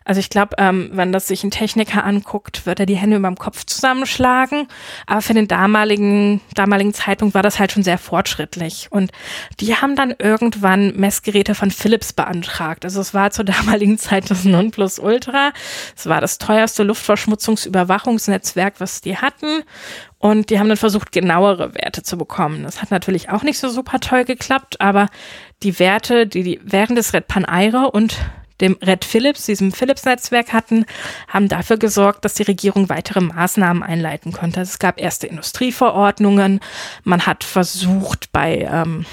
Also ich glaube, ähm, wenn das sich ein Techniker anguckt, wird er die Hände über dem Kopf zusammenschlagen. Aber für den damaligen, damaligen Zeitpunkt war das halt schon sehr fortschrittlich. Und die haben dann irgendwann Messgeräte von Philips beantragt. Also es war zur damaligen Zeit das Nonplusultra. Es war das teuerste Luftverschmutzungsüberwachungsnetzwerk, was die hatten. Und die haben dann versucht, genauere Werte zu bekommen. Das hat natürlich auch nicht so super toll geklappt, aber die Werte, die, die während des Red Pan Aire und dem Red Philips, diesem Philips-Netzwerk hatten, haben dafür gesorgt, dass die Regierung weitere Maßnahmen einleiten konnte. Es gab erste Industrieverordnungen. Man hat versucht, bei ähm,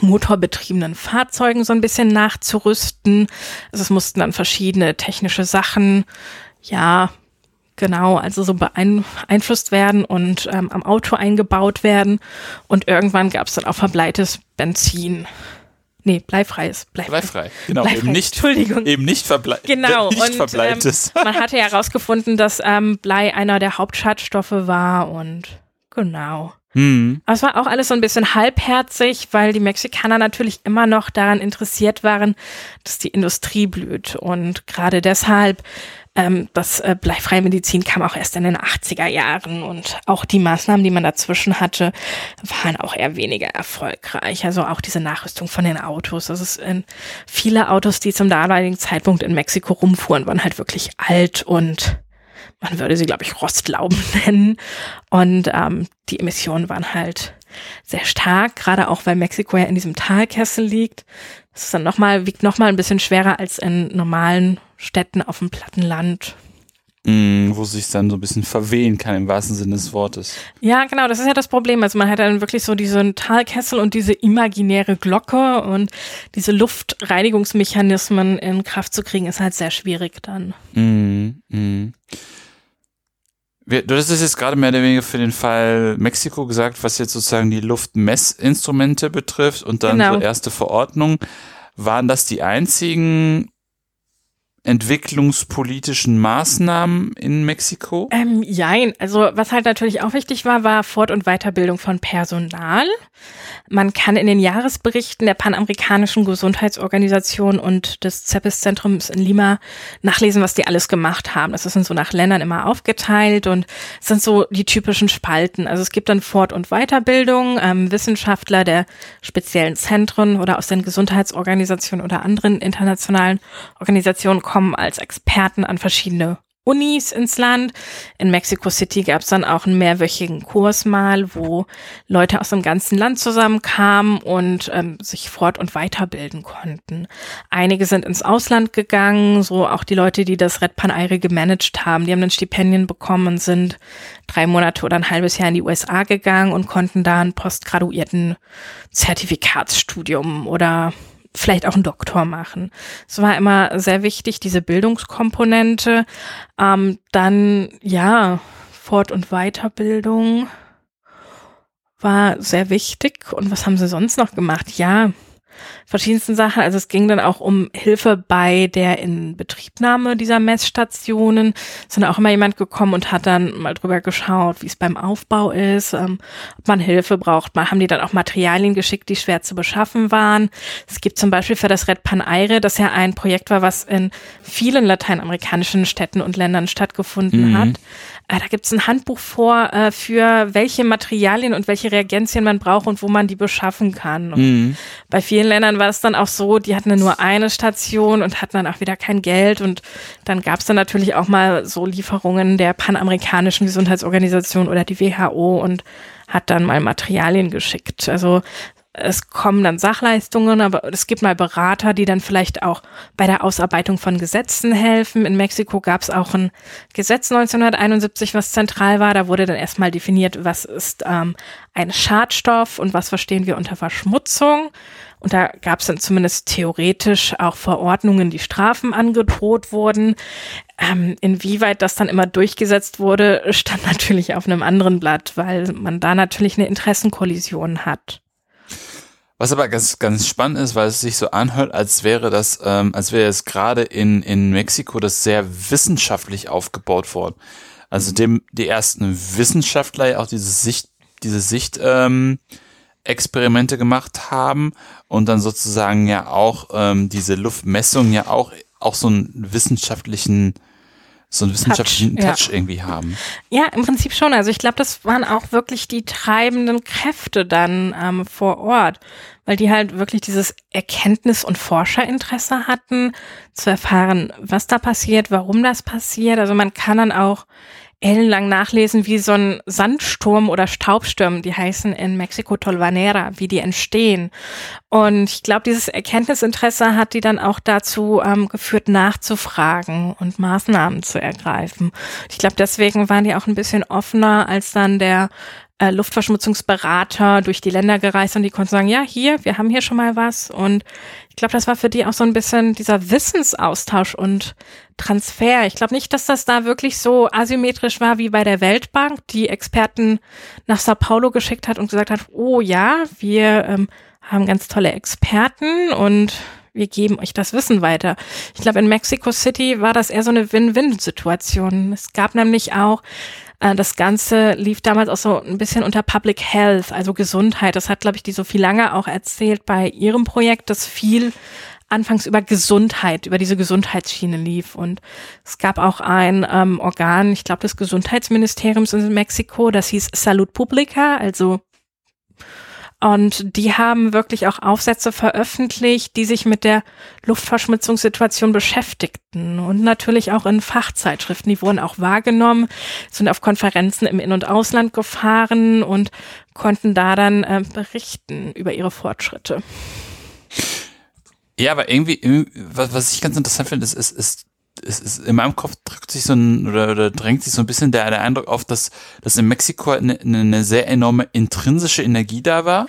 motorbetriebenen Fahrzeugen so ein bisschen nachzurüsten. Also es mussten dann verschiedene technische Sachen, ja, genau, also so beeinflusst werden und ähm, am Auto eingebaut werden. Und irgendwann gab es dann auch verbleites Benzin. Nee, bleifreies. Bleifrei, bleifrei genau. Bleifrei. Eben nicht, Entschuldigung. Eben nicht, verble genau. nicht und, verbleites. Ähm, man hatte ja herausgefunden, dass ähm, Blei einer der Hauptschadstoffe war und genau. Mhm. Aber es war auch alles so ein bisschen halbherzig, weil die Mexikaner natürlich immer noch daran interessiert waren, dass die Industrie blüht. Und gerade deshalb ähm, das äh, bleifreie Medizin kam auch erst in den 80er Jahren und auch die Maßnahmen, die man dazwischen hatte, waren auch eher weniger erfolgreich. Also auch diese Nachrüstung von den Autos. Das ist in viele Autos, die zum damaligen Zeitpunkt in Mexiko rumfuhren, waren halt wirklich alt und man würde sie, glaube ich, Rostlauben nennen. Und ähm, die Emissionen waren halt sehr stark, gerade auch weil Mexiko ja in diesem Talkessel liegt. Das ist dann nochmal, wiegt nochmal ein bisschen schwerer als in normalen Städten auf dem platten Land. Mm, wo sich dann so ein bisschen verwehen kann im wahrsten Sinne des Wortes. Ja, genau, das ist ja das Problem. Also man hat dann wirklich so diesen Talkessel und diese imaginäre Glocke und diese Luftreinigungsmechanismen in Kraft zu kriegen, ist halt sehr schwierig dann. Mm, mm. Du hast es jetzt gerade mehr oder weniger für den Fall Mexiko gesagt, was jetzt sozusagen die Luftmessinstrumente betrifft und dann genau. so erste Verordnungen. Waren das die einzigen entwicklungspolitischen Maßnahmen in Mexiko? Ähm, jein. Also was halt natürlich auch wichtig war, war Fort- und Weiterbildung von Personal. Man kann in den Jahresberichten der Panamerikanischen Gesundheitsorganisation und des CEPIS-Zentrums in Lima nachlesen, was die alles gemacht haben. Das ist so nach Ländern immer aufgeteilt und sind so die typischen Spalten. Also es gibt dann Fort- und Weiterbildung, ähm, Wissenschaftler der speziellen Zentren oder aus den Gesundheitsorganisationen oder anderen internationalen Organisationen kommen als Experten an verschiedene Unis ins Land. In Mexico City gab es dann auch einen mehrwöchigen Kurs mal, wo Leute aus dem ganzen Land zusammenkamen und ähm, sich fort- und weiterbilden konnten. Einige sind ins Ausland gegangen, so auch die Leute, die das Red Pan Aire gemanagt haben. Die haben dann Stipendien bekommen und sind drei Monate oder ein halbes Jahr in die USA gegangen und konnten da ein postgraduierten Zertifikatsstudium oder vielleicht auch einen Doktor machen. Es war immer sehr wichtig, diese Bildungskomponente. Ähm, dann, ja, Fort- und Weiterbildung war sehr wichtig. Und was haben sie sonst noch gemacht? Ja, verschiedensten Sachen. Also es ging dann auch um Hilfe bei der Inbetriebnahme dieser Messstationen. Es ist dann auch immer jemand gekommen und hat dann mal drüber geschaut, wie es beim Aufbau ist, ähm, ob man Hilfe braucht. Mal haben die dann auch Materialien geschickt, die schwer zu beschaffen waren. Es gibt zum Beispiel für das Red Pan Aire, das ja ein Projekt war, was in vielen lateinamerikanischen Städten und Ländern stattgefunden mhm. hat. Äh, da gibt es ein Handbuch vor, äh, für welche Materialien und welche Reagenzien man braucht und wo man die beschaffen kann. Mhm. Bei vielen Ländern war es dann auch so, die hatten nur eine Station und hatten dann auch wieder kein Geld. Und dann gab es dann natürlich auch mal so Lieferungen der Panamerikanischen Gesundheitsorganisation oder die WHO und hat dann mal Materialien geschickt. Also es kommen dann Sachleistungen, aber es gibt mal Berater, die dann vielleicht auch bei der Ausarbeitung von Gesetzen helfen. In Mexiko gab es auch ein Gesetz 1971, was zentral war. Da wurde dann erstmal definiert, was ist ähm, ein Schadstoff und was verstehen wir unter Verschmutzung. Und da gab es dann zumindest theoretisch auch Verordnungen, die Strafen angedroht wurden. Ähm, inwieweit das dann immer durchgesetzt wurde, stand natürlich auf einem anderen Blatt, weil man da natürlich eine Interessenkollision hat. Was aber ganz, ganz spannend ist, weil es sich so anhört, als wäre das, ähm, als wäre es gerade in, in Mexiko das sehr wissenschaftlich aufgebaut worden. Also dem, die ersten Wissenschaftler ja auch diese Sicht, diese Sicht, ähm, Experimente gemacht haben und dann sozusagen ja auch ähm, diese Luftmessung ja auch, auch so einen wissenschaftlichen so einen wissenschaftlichen Touch, Touch ja. irgendwie haben. Ja, im Prinzip schon. Also ich glaube, das waren auch wirklich die treibenden Kräfte dann ähm, vor Ort, weil die halt wirklich dieses Erkenntnis- und Forscherinteresse hatten, zu erfahren, was da passiert, warum das passiert. Also man kann dann auch ellenlang nachlesen, wie so ein Sandsturm oder Staubsturm, die heißen in Mexiko Tolvanera, wie die entstehen. Und ich glaube, dieses Erkenntnisinteresse hat die dann auch dazu ähm, geführt, nachzufragen und Maßnahmen zu ergreifen. Ich glaube, deswegen waren die auch ein bisschen offener, als dann der äh, Luftverschmutzungsberater durch die Länder gereist und die konnten sagen, ja, hier, wir haben hier schon mal was. Und ich glaube, das war für die auch so ein bisschen dieser Wissensaustausch und Transfer. Ich glaube nicht, dass das da wirklich so asymmetrisch war wie bei der Weltbank, die Experten nach Sao Paulo geschickt hat und gesagt hat, oh ja, wir ähm, haben ganz tolle Experten und wir geben euch das Wissen weiter. Ich glaube, in Mexico City war das eher so eine Win-Win-Situation. Es gab nämlich auch das Ganze lief damals auch so ein bisschen unter Public Health, also Gesundheit. Das hat, glaube ich, die Sophie Lange auch erzählt bei ihrem Projekt, das viel anfangs über Gesundheit, über diese Gesundheitsschiene lief. Und es gab auch ein ähm, Organ, ich glaube, des Gesundheitsministeriums in Mexiko, das hieß Salud Publica, also und die haben wirklich auch Aufsätze veröffentlicht, die sich mit der Luftverschmutzungssituation beschäftigten und natürlich auch in Fachzeitschriften. Die wurden auch wahrgenommen, sind auf Konferenzen im In- und Ausland gefahren und konnten da dann äh, berichten über ihre Fortschritte. Ja, aber irgendwie, was, ich ganz interessant finde, ist, ist, ist es ist, in meinem Kopf drückt sich so ein, oder, oder drängt sich so ein bisschen der, der Eindruck auf, dass, dass in Mexiko eine, eine sehr enorme intrinsische Energie da war.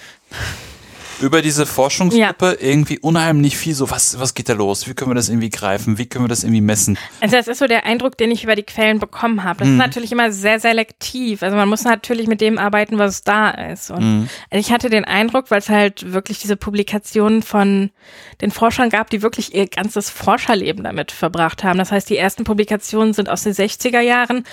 Über diese Forschungsgruppe ja. irgendwie unheimlich viel so, was, was geht da los? Wie können wir das irgendwie greifen? Wie können wir das irgendwie messen? Also das ist so der Eindruck, den ich über die Quellen bekommen habe. Das mhm. ist natürlich immer sehr selektiv. Also man muss natürlich mit dem arbeiten, was da ist. Und mhm. ich hatte den Eindruck, weil es halt wirklich diese Publikationen von den Forschern gab, die wirklich ihr ganzes Forscherleben damit verbracht haben. Das heißt, die ersten Publikationen sind aus den 60er Jahren.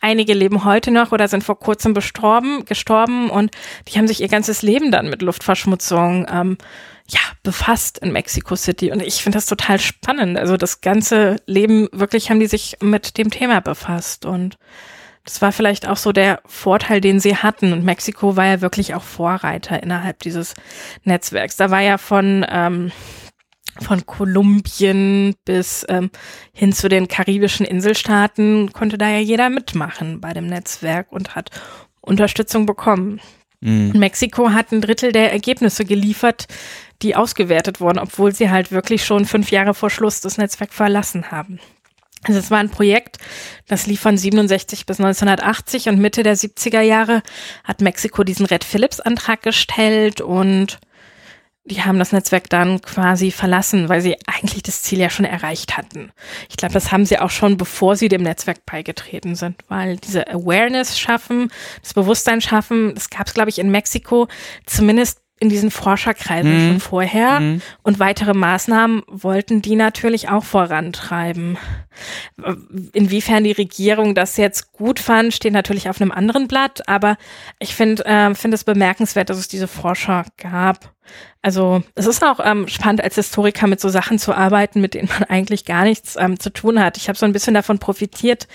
Einige leben heute noch oder sind vor kurzem bestorben, gestorben und die haben sich ihr ganzes Leben dann mit Luftverschmutzung ähm, ja, befasst in Mexico City. Und ich finde das total spannend. Also das ganze Leben wirklich haben die sich mit dem Thema befasst. Und das war vielleicht auch so der Vorteil, den sie hatten. Und Mexiko war ja wirklich auch Vorreiter innerhalb dieses Netzwerks. Da war ja von ähm, von Kolumbien bis ähm, hin zu den karibischen Inselstaaten konnte da ja jeder mitmachen bei dem Netzwerk und hat Unterstützung bekommen. Mhm. Mexiko hat ein Drittel der Ergebnisse geliefert, die ausgewertet wurden, obwohl sie halt wirklich schon fünf Jahre vor Schluss das Netzwerk verlassen haben. Also es war ein Projekt, das lief von 67 bis 1980 und Mitte der 70er Jahre hat Mexiko diesen Red Phillips Antrag gestellt und die haben das Netzwerk dann quasi verlassen, weil sie eigentlich das Ziel ja schon erreicht hatten. Ich glaube, das haben sie auch schon, bevor sie dem Netzwerk beigetreten sind, weil diese Awareness schaffen, das Bewusstsein schaffen, das gab es, glaube ich, in Mexiko zumindest in diesen Forscherkreisen mhm. schon vorher mhm. und weitere Maßnahmen wollten die natürlich auch vorantreiben. Inwiefern die Regierung das jetzt gut fand, steht natürlich auf einem anderen Blatt, aber ich finde äh, finde es bemerkenswert, dass es diese Forscher gab. Also es ist auch ähm, spannend, als Historiker mit so Sachen zu arbeiten, mit denen man eigentlich gar nichts ähm, zu tun hat. Ich habe so ein bisschen davon profitiert,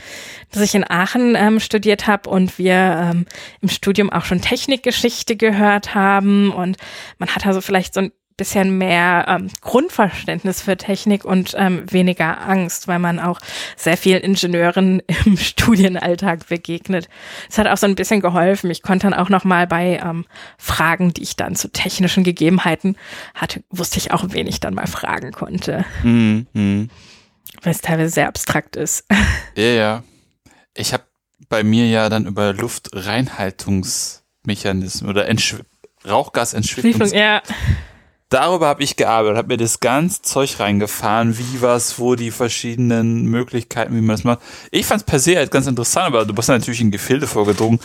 dass ich in Aachen ähm, studiert habe und wir ähm, im Studium auch schon Technikgeschichte gehört haben und man hat also vielleicht so ein bisschen mehr ähm, Grundverständnis für Technik und ähm, weniger Angst, weil man auch sehr vielen Ingenieuren im Studienalltag begegnet. Es hat auch so ein bisschen geholfen. Ich konnte dann auch noch mal bei ähm, Fragen, die ich dann zu technischen Gegebenheiten hatte, wusste ich auch, wen ich dann mal fragen konnte. Mhm. mhm. Weil es teilweise sehr abstrakt ist. Ja, ja. Ich habe bei mir ja dann über Luftreinhaltungsmechanismen oder Entschw Rauchgasentschwiffungs... Ja darüber habe ich gearbeitet, habe mir das ganze Zeug reingefahren, wie was, wo die verschiedenen Möglichkeiten, wie man das macht. Ich fand es per se halt ganz interessant, aber du bist natürlich in Gefilde vorgedrungen.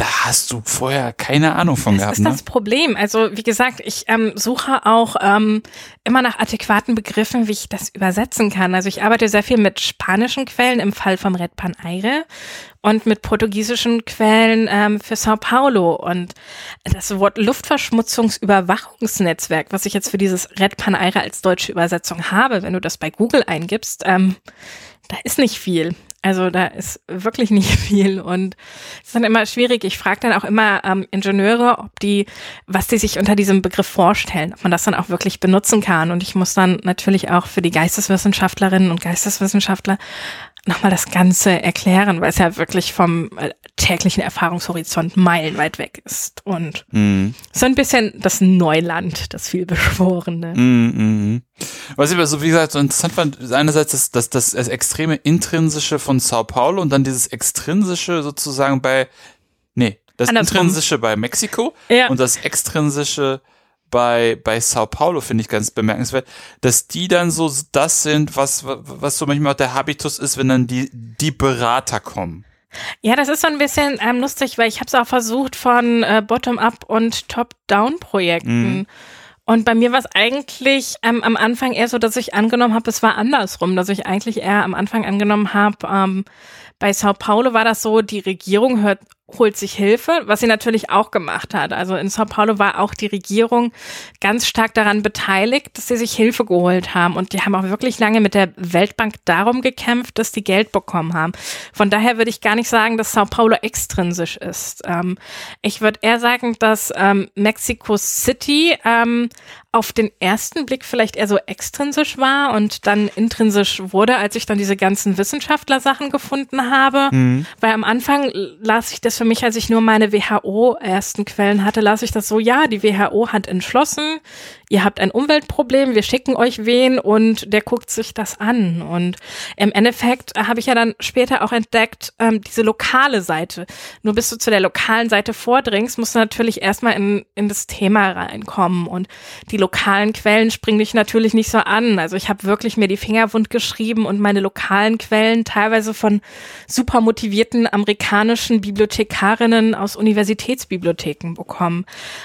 Da hast du vorher keine Ahnung von das gehabt. Das ist ne? das Problem. Also wie gesagt, ich ähm, suche auch ähm, immer nach adäquaten Begriffen, wie ich das übersetzen kann. Also ich arbeite sehr viel mit spanischen Quellen im Fall vom Red Pan Aire und mit portugiesischen Quellen ähm, für Sao Paulo. Und das Wort Luftverschmutzungsüberwachungsnetzwerk, was ich jetzt für dieses Red Panaire als deutsche Übersetzung habe, wenn du das bei Google eingibst, ähm, da ist nicht viel. Also da ist wirklich nicht viel und es ist dann immer schwierig. Ich frage dann auch immer ähm, Ingenieure, ob die, was die sich unter diesem Begriff vorstellen, ob man das dann auch wirklich benutzen kann. Und ich muss dann natürlich auch für die Geisteswissenschaftlerinnen und Geisteswissenschaftler nochmal das Ganze erklären, weil es ja wirklich vom äh, täglichen Erfahrungshorizont meilenweit weg ist. Und mm. so ein bisschen das Neuland, das vielbeschworene. Mm, mm. Was ich aber so, wie gesagt, so interessant fand, einerseits das, das, das, das extreme Intrinsische von Sao Paulo und dann dieses Extrinsische sozusagen bei, nee, das Andersrum. Intrinsische bei Mexiko ja. und das Extrinsische bei, bei Sao Paulo finde ich ganz bemerkenswert, dass die dann so das sind, was, was so manchmal auch der Habitus ist, wenn dann die, die Berater kommen. Ja, das ist so ein bisschen ähm, lustig, weil ich habe es auch versucht von äh, Bottom-up und Top-down-Projekten. Mhm. Und bei mir war es eigentlich ähm, am Anfang eher so, dass ich angenommen habe, es war andersrum, dass ich eigentlich eher am Anfang angenommen habe, ähm, bei Sao Paulo war das so, die Regierung hört holt sich Hilfe, was sie natürlich auch gemacht hat. Also in Sao Paulo war auch die Regierung ganz stark daran beteiligt, dass sie sich Hilfe geholt haben. Und die haben auch wirklich lange mit der Weltbank darum gekämpft, dass die Geld bekommen haben. Von daher würde ich gar nicht sagen, dass Sao Paulo extrinsisch ist. Ähm, ich würde eher sagen, dass ähm, Mexico City ähm, auf den ersten Blick vielleicht eher so extrinsisch war und dann intrinsisch wurde, als ich dann diese ganzen Wissenschaftler-Sachen gefunden habe. Mhm. Weil am Anfang las ich das für mich, als ich nur meine WHO-ersten Quellen hatte, las ich das so, ja, die WHO hat entschlossen, ihr habt ein Umweltproblem, wir schicken euch wen und der guckt sich das an. Und im Endeffekt habe ich ja dann später auch entdeckt, ähm, diese lokale Seite. Nur bis du zu der lokalen Seite vordringst, musst du natürlich erstmal in, in das Thema reinkommen. Und die lokalen Quellen springen dich natürlich nicht so an. Also ich habe wirklich mir die Finger wund geschrieben und meine lokalen Quellen teilweise von super motivierten amerikanischen Bibliothekarinnen aus Universitätsbibliotheken bekommen,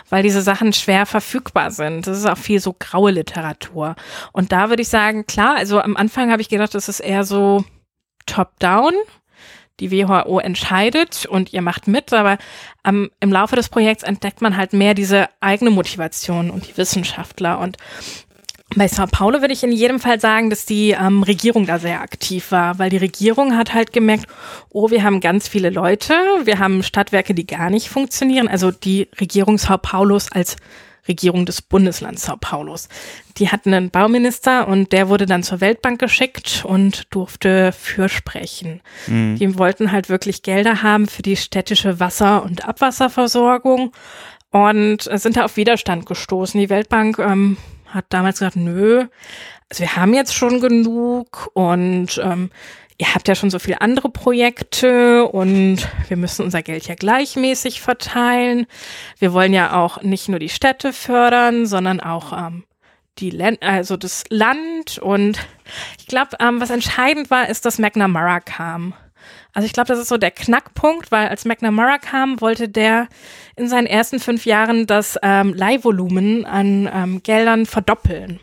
weil diese Sachen schwer verfügbar sind. Das ist auch viel so graue Literatur. Und da würde ich sagen, klar, also am Anfang habe ich gedacht, das ist eher so top-down die WHO entscheidet und ihr macht mit, aber ähm, im Laufe des Projekts entdeckt man halt mehr diese eigene Motivation und die Wissenschaftler und bei Sao Paulo würde ich in jedem Fall sagen, dass die ähm, Regierung da sehr aktiv war, weil die Regierung hat halt gemerkt, oh, wir haben ganz viele Leute, wir haben Stadtwerke, die gar nicht funktionieren. Also die Regierung Sao Paulos als Regierung des Bundeslands Sao Paulos. Die hatten einen Bauminister und der wurde dann zur Weltbank geschickt und durfte fürsprechen. Mhm. Die wollten halt wirklich Gelder haben für die städtische Wasser- und Abwasserversorgung und sind da auf Widerstand gestoßen. Die Weltbank ähm, hat damals gesagt, nö, also wir haben jetzt schon genug und ähm, ihr habt ja schon so viele andere Projekte und wir müssen unser Geld ja gleichmäßig verteilen. Wir wollen ja auch nicht nur die Städte fördern, sondern auch ähm, die Land, also das Land. Und ich glaube, ähm, was entscheidend war, ist, dass McNamara kam. Also ich glaube, das ist so der Knackpunkt, weil als McNamara kam, wollte der in seinen ersten fünf Jahren das ähm, Leihvolumen an ähm, Geldern verdoppeln.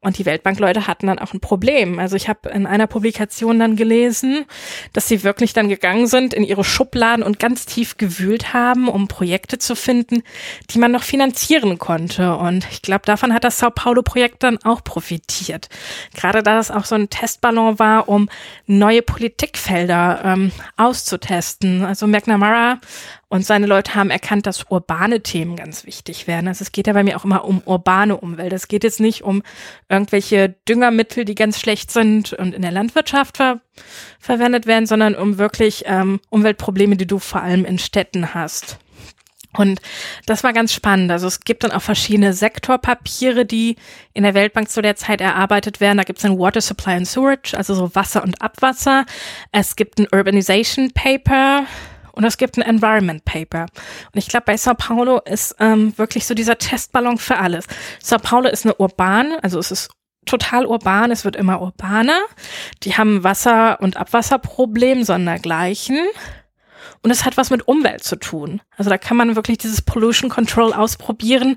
Und die Weltbankleute hatten dann auch ein Problem. Also ich habe in einer Publikation dann gelesen, dass sie wirklich dann gegangen sind in ihre Schubladen und ganz tief gewühlt haben, um Projekte zu finden, die man noch finanzieren konnte. Und ich glaube, davon hat das Sao Paulo-Projekt dann auch profitiert. Gerade da das auch so ein Testballon war, um neue Politikfelder ähm, auszutesten. Also McNamara und seine Leute haben erkannt, dass urbane Themen ganz wichtig werden. Also es geht ja bei mir auch immer um urbane Umwelt. Es geht jetzt nicht um irgendwelche Düngermittel, die ganz schlecht sind und in der Landwirtschaft ver verwendet werden, sondern um wirklich ähm, Umweltprobleme, die du vor allem in Städten hast. Und das war ganz spannend. Also es gibt dann auch verschiedene Sektorpapiere, die in der Weltbank zu der Zeit erarbeitet werden. Da gibt es ein Water Supply and Sewerage, also so Wasser und Abwasser. Es gibt ein Urbanization Paper, und es gibt ein Environment Paper. Und ich glaube, bei Sao Paulo ist ähm, wirklich so dieser Testballon für alles. Sao Paulo ist eine urbane, also es ist total urban, es wird immer urbaner. Die haben Wasser- und Abwasserproblem sondergleichen. Und es hat was mit Umwelt zu tun. Also da kann man wirklich dieses Pollution Control ausprobieren,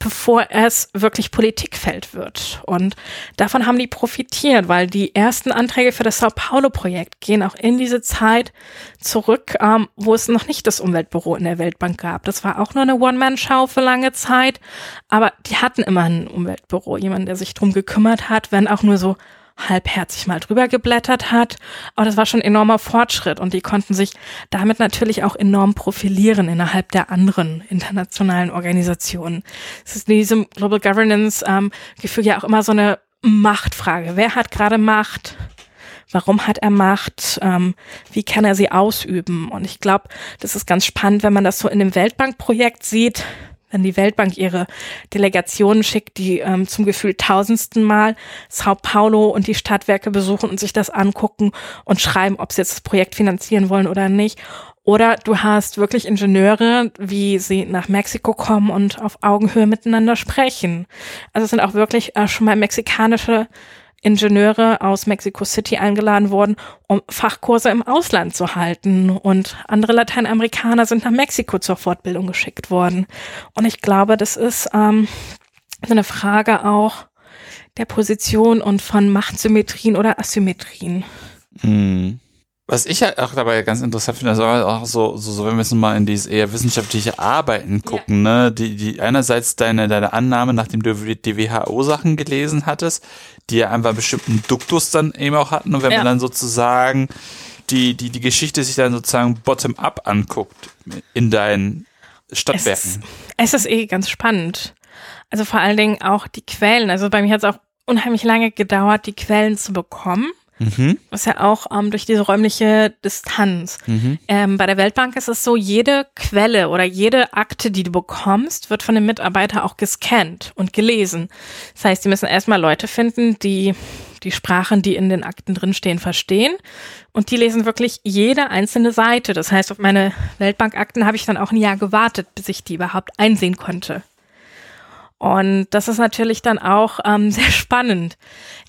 bevor es wirklich Politikfeld wird. Und davon haben die profitiert, weil die ersten Anträge für das Sao Paulo-Projekt gehen auch in diese Zeit zurück, ähm, wo es noch nicht das Umweltbüro in der Weltbank gab. Das war auch nur eine One-Man-Show für lange Zeit, aber die hatten immer ein Umweltbüro, jemand, der sich drum gekümmert hat, wenn auch nur so halbherzig mal drüber geblättert hat. Aber das war schon enormer Fortschritt und die konnten sich damit natürlich auch enorm profilieren innerhalb der anderen internationalen Organisationen. Es ist in diesem Global Governance ähm, ja auch immer so eine Machtfrage. Wer hat gerade Macht? Warum hat er Macht? Ähm, wie kann er sie ausüben? Und ich glaube, das ist ganz spannend, wenn man das so in dem Weltbankprojekt sieht wenn die Weltbank ihre Delegationen schickt, die ähm, zum Gefühl tausendsten Mal Sao Paulo und die Stadtwerke besuchen und sich das angucken und schreiben, ob sie jetzt das Projekt finanzieren wollen oder nicht. Oder du hast wirklich Ingenieure, wie sie nach Mexiko kommen und auf Augenhöhe miteinander sprechen. Also es sind auch wirklich äh, schon mal mexikanische Ingenieure aus Mexico City eingeladen worden, um Fachkurse im Ausland zu halten. Und andere Lateinamerikaner sind nach Mexiko zur Fortbildung geschickt worden. Und ich glaube, das ist ähm, eine Frage auch der Position und von Machtsymmetrien oder Asymmetrien. Mhm. Was ich ja auch dabei ganz interessant finde, also auch so, so, so wenn wir jetzt mal in dieses eher wissenschaftliche Arbeiten gucken, ja. ne, die, die einerseits deine, deine Annahme, nachdem du die WHO-Sachen gelesen hattest, die ja einfach einen bestimmten Duktus dann eben auch hatten und wenn ja. man dann sozusagen die, die, die Geschichte sich dann sozusagen bottom-up anguckt in deinen Stadtwerken. Es, es ist eh ganz spannend. Also vor allen Dingen auch die Quellen. Also bei mir hat es auch unheimlich lange gedauert, die Quellen zu bekommen. Mhm. Was ja auch ähm, durch diese räumliche Distanz. Mhm. Ähm, bei der Weltbank ist es so, jede Quelle oder jede Akte, die du bekommst, wird von dem Mitarbeiter auch gescannt und gelesen. Das heißt, die müssen erstmal Leute finden, die die Sprachen, die in den Akten drinstehen, verstehen. Und die lesen wirklich jede einzelne Seite. Das heißt, auf meine Weltbankakten habe ich dann auch ein Jahr gewartet, bis ich die überhaupt einsehen konnte. Und das ist natürlich dann auch ähm, sehr spannend.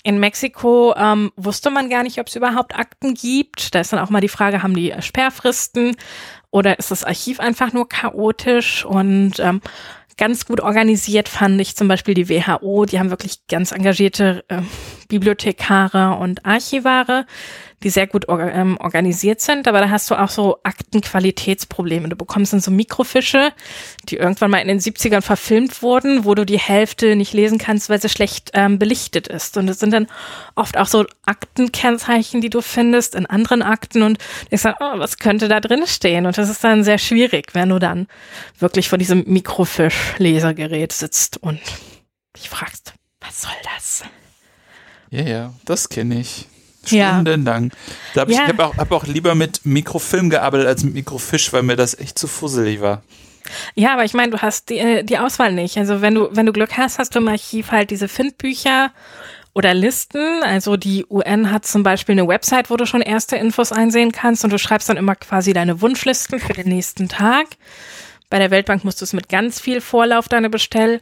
In Mexiko ähm, wusste man gar nicht, ob es überhaupt Akten gibt. Da ist dann auch mal die Frage, haben die Sperrfristen oder ist das Archiv einfach nur chaotisch? Und ähm, ganz gut organisiert fand ich zum Beispiel die WHO. Die haben wirklich ganz engagierte äh, Bibliothekare und Archivare, die sehr gut ähm, organisiert sind, aber da hast du auch so Aktenqualitätsprobleme. Du bekommst dann so Mikrofische, die irgendwann mal in den 70ern verfilmt wurden, wo du die Hälfte nicht lesen kannst, weil sie schlecht ähm, belichtet ist. Und es sind dann oft auch so Aktenkennzeichen, die du findest in anderen Akten und ich sage, oh, was könnte da drin stehen? Und das ist dann sehr schwierig, wenn du dann wirklich vor diesem Mikrofisch-Lesergerät sitzt und dich fragst, was soll das? Ja, ja, das kenne ich. Stundenlang. Ja. Da hab ich ja. habe auch, hab auch lieber mit Mikrofilm gearbeitet als mit Mikrofisch, weil mir das echt zu fusselig war. Ja, aber ich meine, du hast die, äh, die Auswahl nicht. Also wenn du, wenn du Glück hast, hast du im Archiv halt diese Findbücher oder Listen. Also die UN hat zum Beispiel eine Website, wo du schon erste Infos einsehen kannst und du schreibst dann immer quasi deine Wunschlisten für den nächsten Tag. Bei der Weltbank musst du es mit ganz viel Vorlauf deine Bestell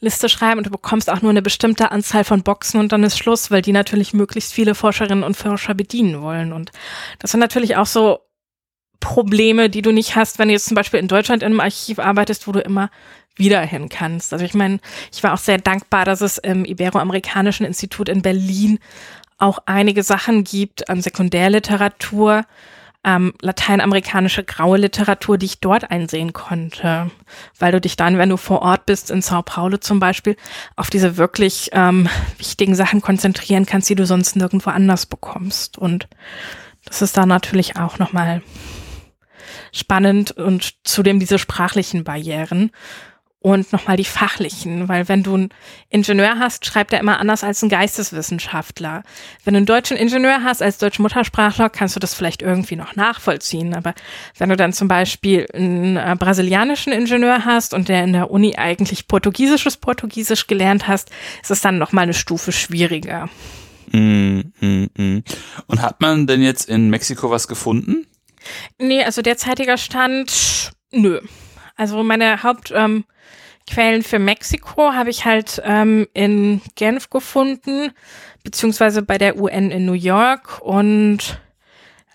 Liste schreiben und du bekommst auch nur eine bestimmte Anzahl von Boxen und dann ist Schluss, weil die natürlich möglichst viele Forscherinnen und Forscher bedienen wollen. Und das sind natürlich auch so Probleme, die du nicht hast, wenn du jetzt zum Beispiel in Deutschland in einem Archiv arbeitest, wo du immer wieder hin kannst. Also ich meine, ich war auch sehr dankbar, dass es im Iberoamerikanischen Institut in Berlin auch einige Sachen gibt an Sekundärliteratur, ähm, lateinamerikanische graue Literatur, die ich dort einsehen konnte, weil du dich dann, wenn du vor Ort bist, in Sao Paulo zum Beispiel, auf diese wirklich ähm, wichtigen Sachen konzentrieren kannst, die du sonst nirgendwo anders bekommst. Und das ist da natürlich auch nochmal spannend und zudem diese sprachlichen Barrieren und nochmal die fachlichen, weil wenn du einen Ingenieur hast, schreibt er immer anders als ein Geisteswissenschaftler. Wenn du einen deutschen Ingenieur hast als deutsche Muttersprachler, kannst du das vielleicht irgendwie noch nachvollziehen. Aber wenn du dann zum Beispiel einen äh, brasilianischen Ingenieur hast und der in der Uni eigentlich portugiesisches Portugiesisch gelernt hast, ist es dann nochmal eine Stufe schwieriger. Mm, mm, mm. Und hat man denn jetzt in Mexiko was gefunden? Nee, also derzeitiger Stand, nö. Also meine Haupt, ähm, Quellen für Mexiko habe ich halt ähm, in Genf gefunden, beziehungsweise bei der UN in New York und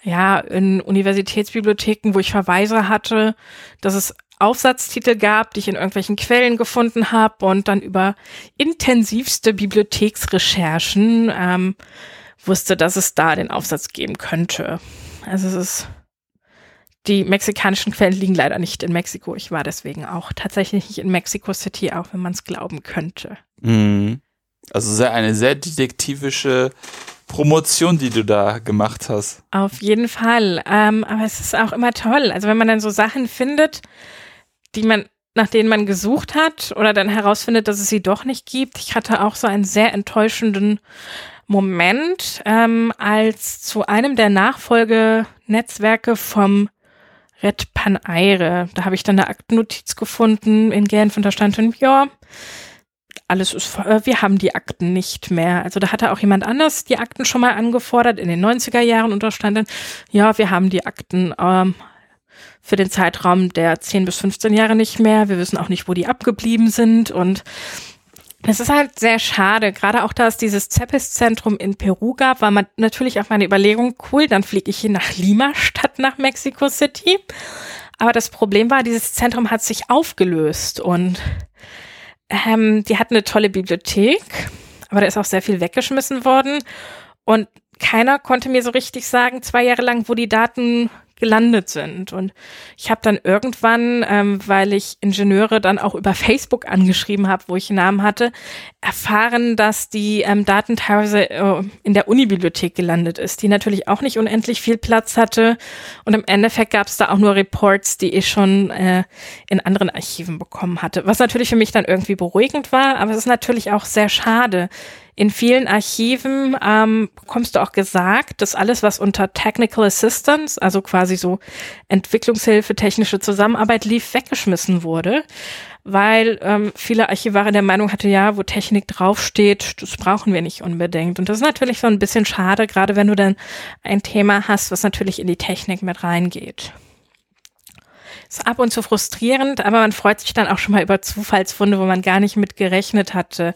ja, in Universitätsbibliotheken, wo ich Verweise hatte, dass es Aufsatztitel gab, die ich in irgendwelchen Quellen gefunden habe und dann über intensivste Bibliotheksrecherchen ähm, wusste, dass es da den Aufsatz geben könnte. Also es ist die mexikanischen Quellen liegen leider nicht in Mexiko. Ich war deswegen auch tatsächlich nicht in Mexico City, auch wenn man es glauben könnte. Mhm. Also sehr, eine sehr detektivische Promotion, die du da gemacht hast. Auf jeden Fall. Ähm, aber es ist auch immer toll. Also wenn man dann so Sachen findet, die man, nach denen man gesucht hat oder dann herausfindet, dass es sie doch nicht gibt. Ich hatte auch so einen sehr enttäuschenden Moment, ähm, als zu einem der Nachfolgenetzwerke vom Red Paneire. Da habe ich dann eine Aktennotiz gefunden in Genf und da stand dann, ja, alles ist, äh, wir haben die Akten nicht mehr. Also da hatte auch jemand anders die Akten schon mal angefordert in den 90er Jahren und da stand dann, ja, wir haben die Akten ähm, für den Zeitraum der 10 bis 15 Jahre nicht mehr. Wir wissen auch nicht, wo die abgeblieben sind und es ist halt sehr schade, gerade auch, da es dieses Zeppes-Zentrum in Peru gab, war man natürlich auch meine Überlegung, cool, dann fliege ich hier nach Lima statt nach Mexico City. Aber das Problem war, dieses Zentrum hat sich aufgelöst und ähm, die hatten eine tolle Bibliothek, aber da ist auch sehr viel weggeschmissen worden und keiner konnte mir so richtig sagen, zwei Jahre lang, wo die Daten gelandet sind. Und ich habe dann irgendwann, ähm, weil ich Ingenieure dann auch über Facebook angeschrieben habe, wo ich einen Namen hatte, erfahren, dass die ähm, Daten teilweise äh, in der Unibibliothek gelandet ist, die natürlich auch nicht unendlich viel Platz hatte. Und im Endeffekt gab es da auch nur Reports, die ich schon äh, in anderen Archiven bekommen hatte. Was natürlich für mich dann irgendwie beruhigend war, aber es ist natürlich auch sehr schade, in vielen Archiven ähm, bekommst du auch gesagt, dass alles, was unter Technical Assistance, also quasi so Entwicklungshilfe, technische Zusammenarbeit lief, weggeschmissen wurde, weil ähm, viele Archivare der Meinung hatte, ja, wo Technik draufsteht, das brauchen wir nicht unbedingt. Und das ist natürlich so ein bisschen schade, gerade wenn du dann ein Thema hast, was natürlich in die Technik mit reingeht. Ist ab und zu frustrierend, aber man freut sich dann auch schon mal über Zufallsfunde, wo man gar nicht mit gerechnet hatte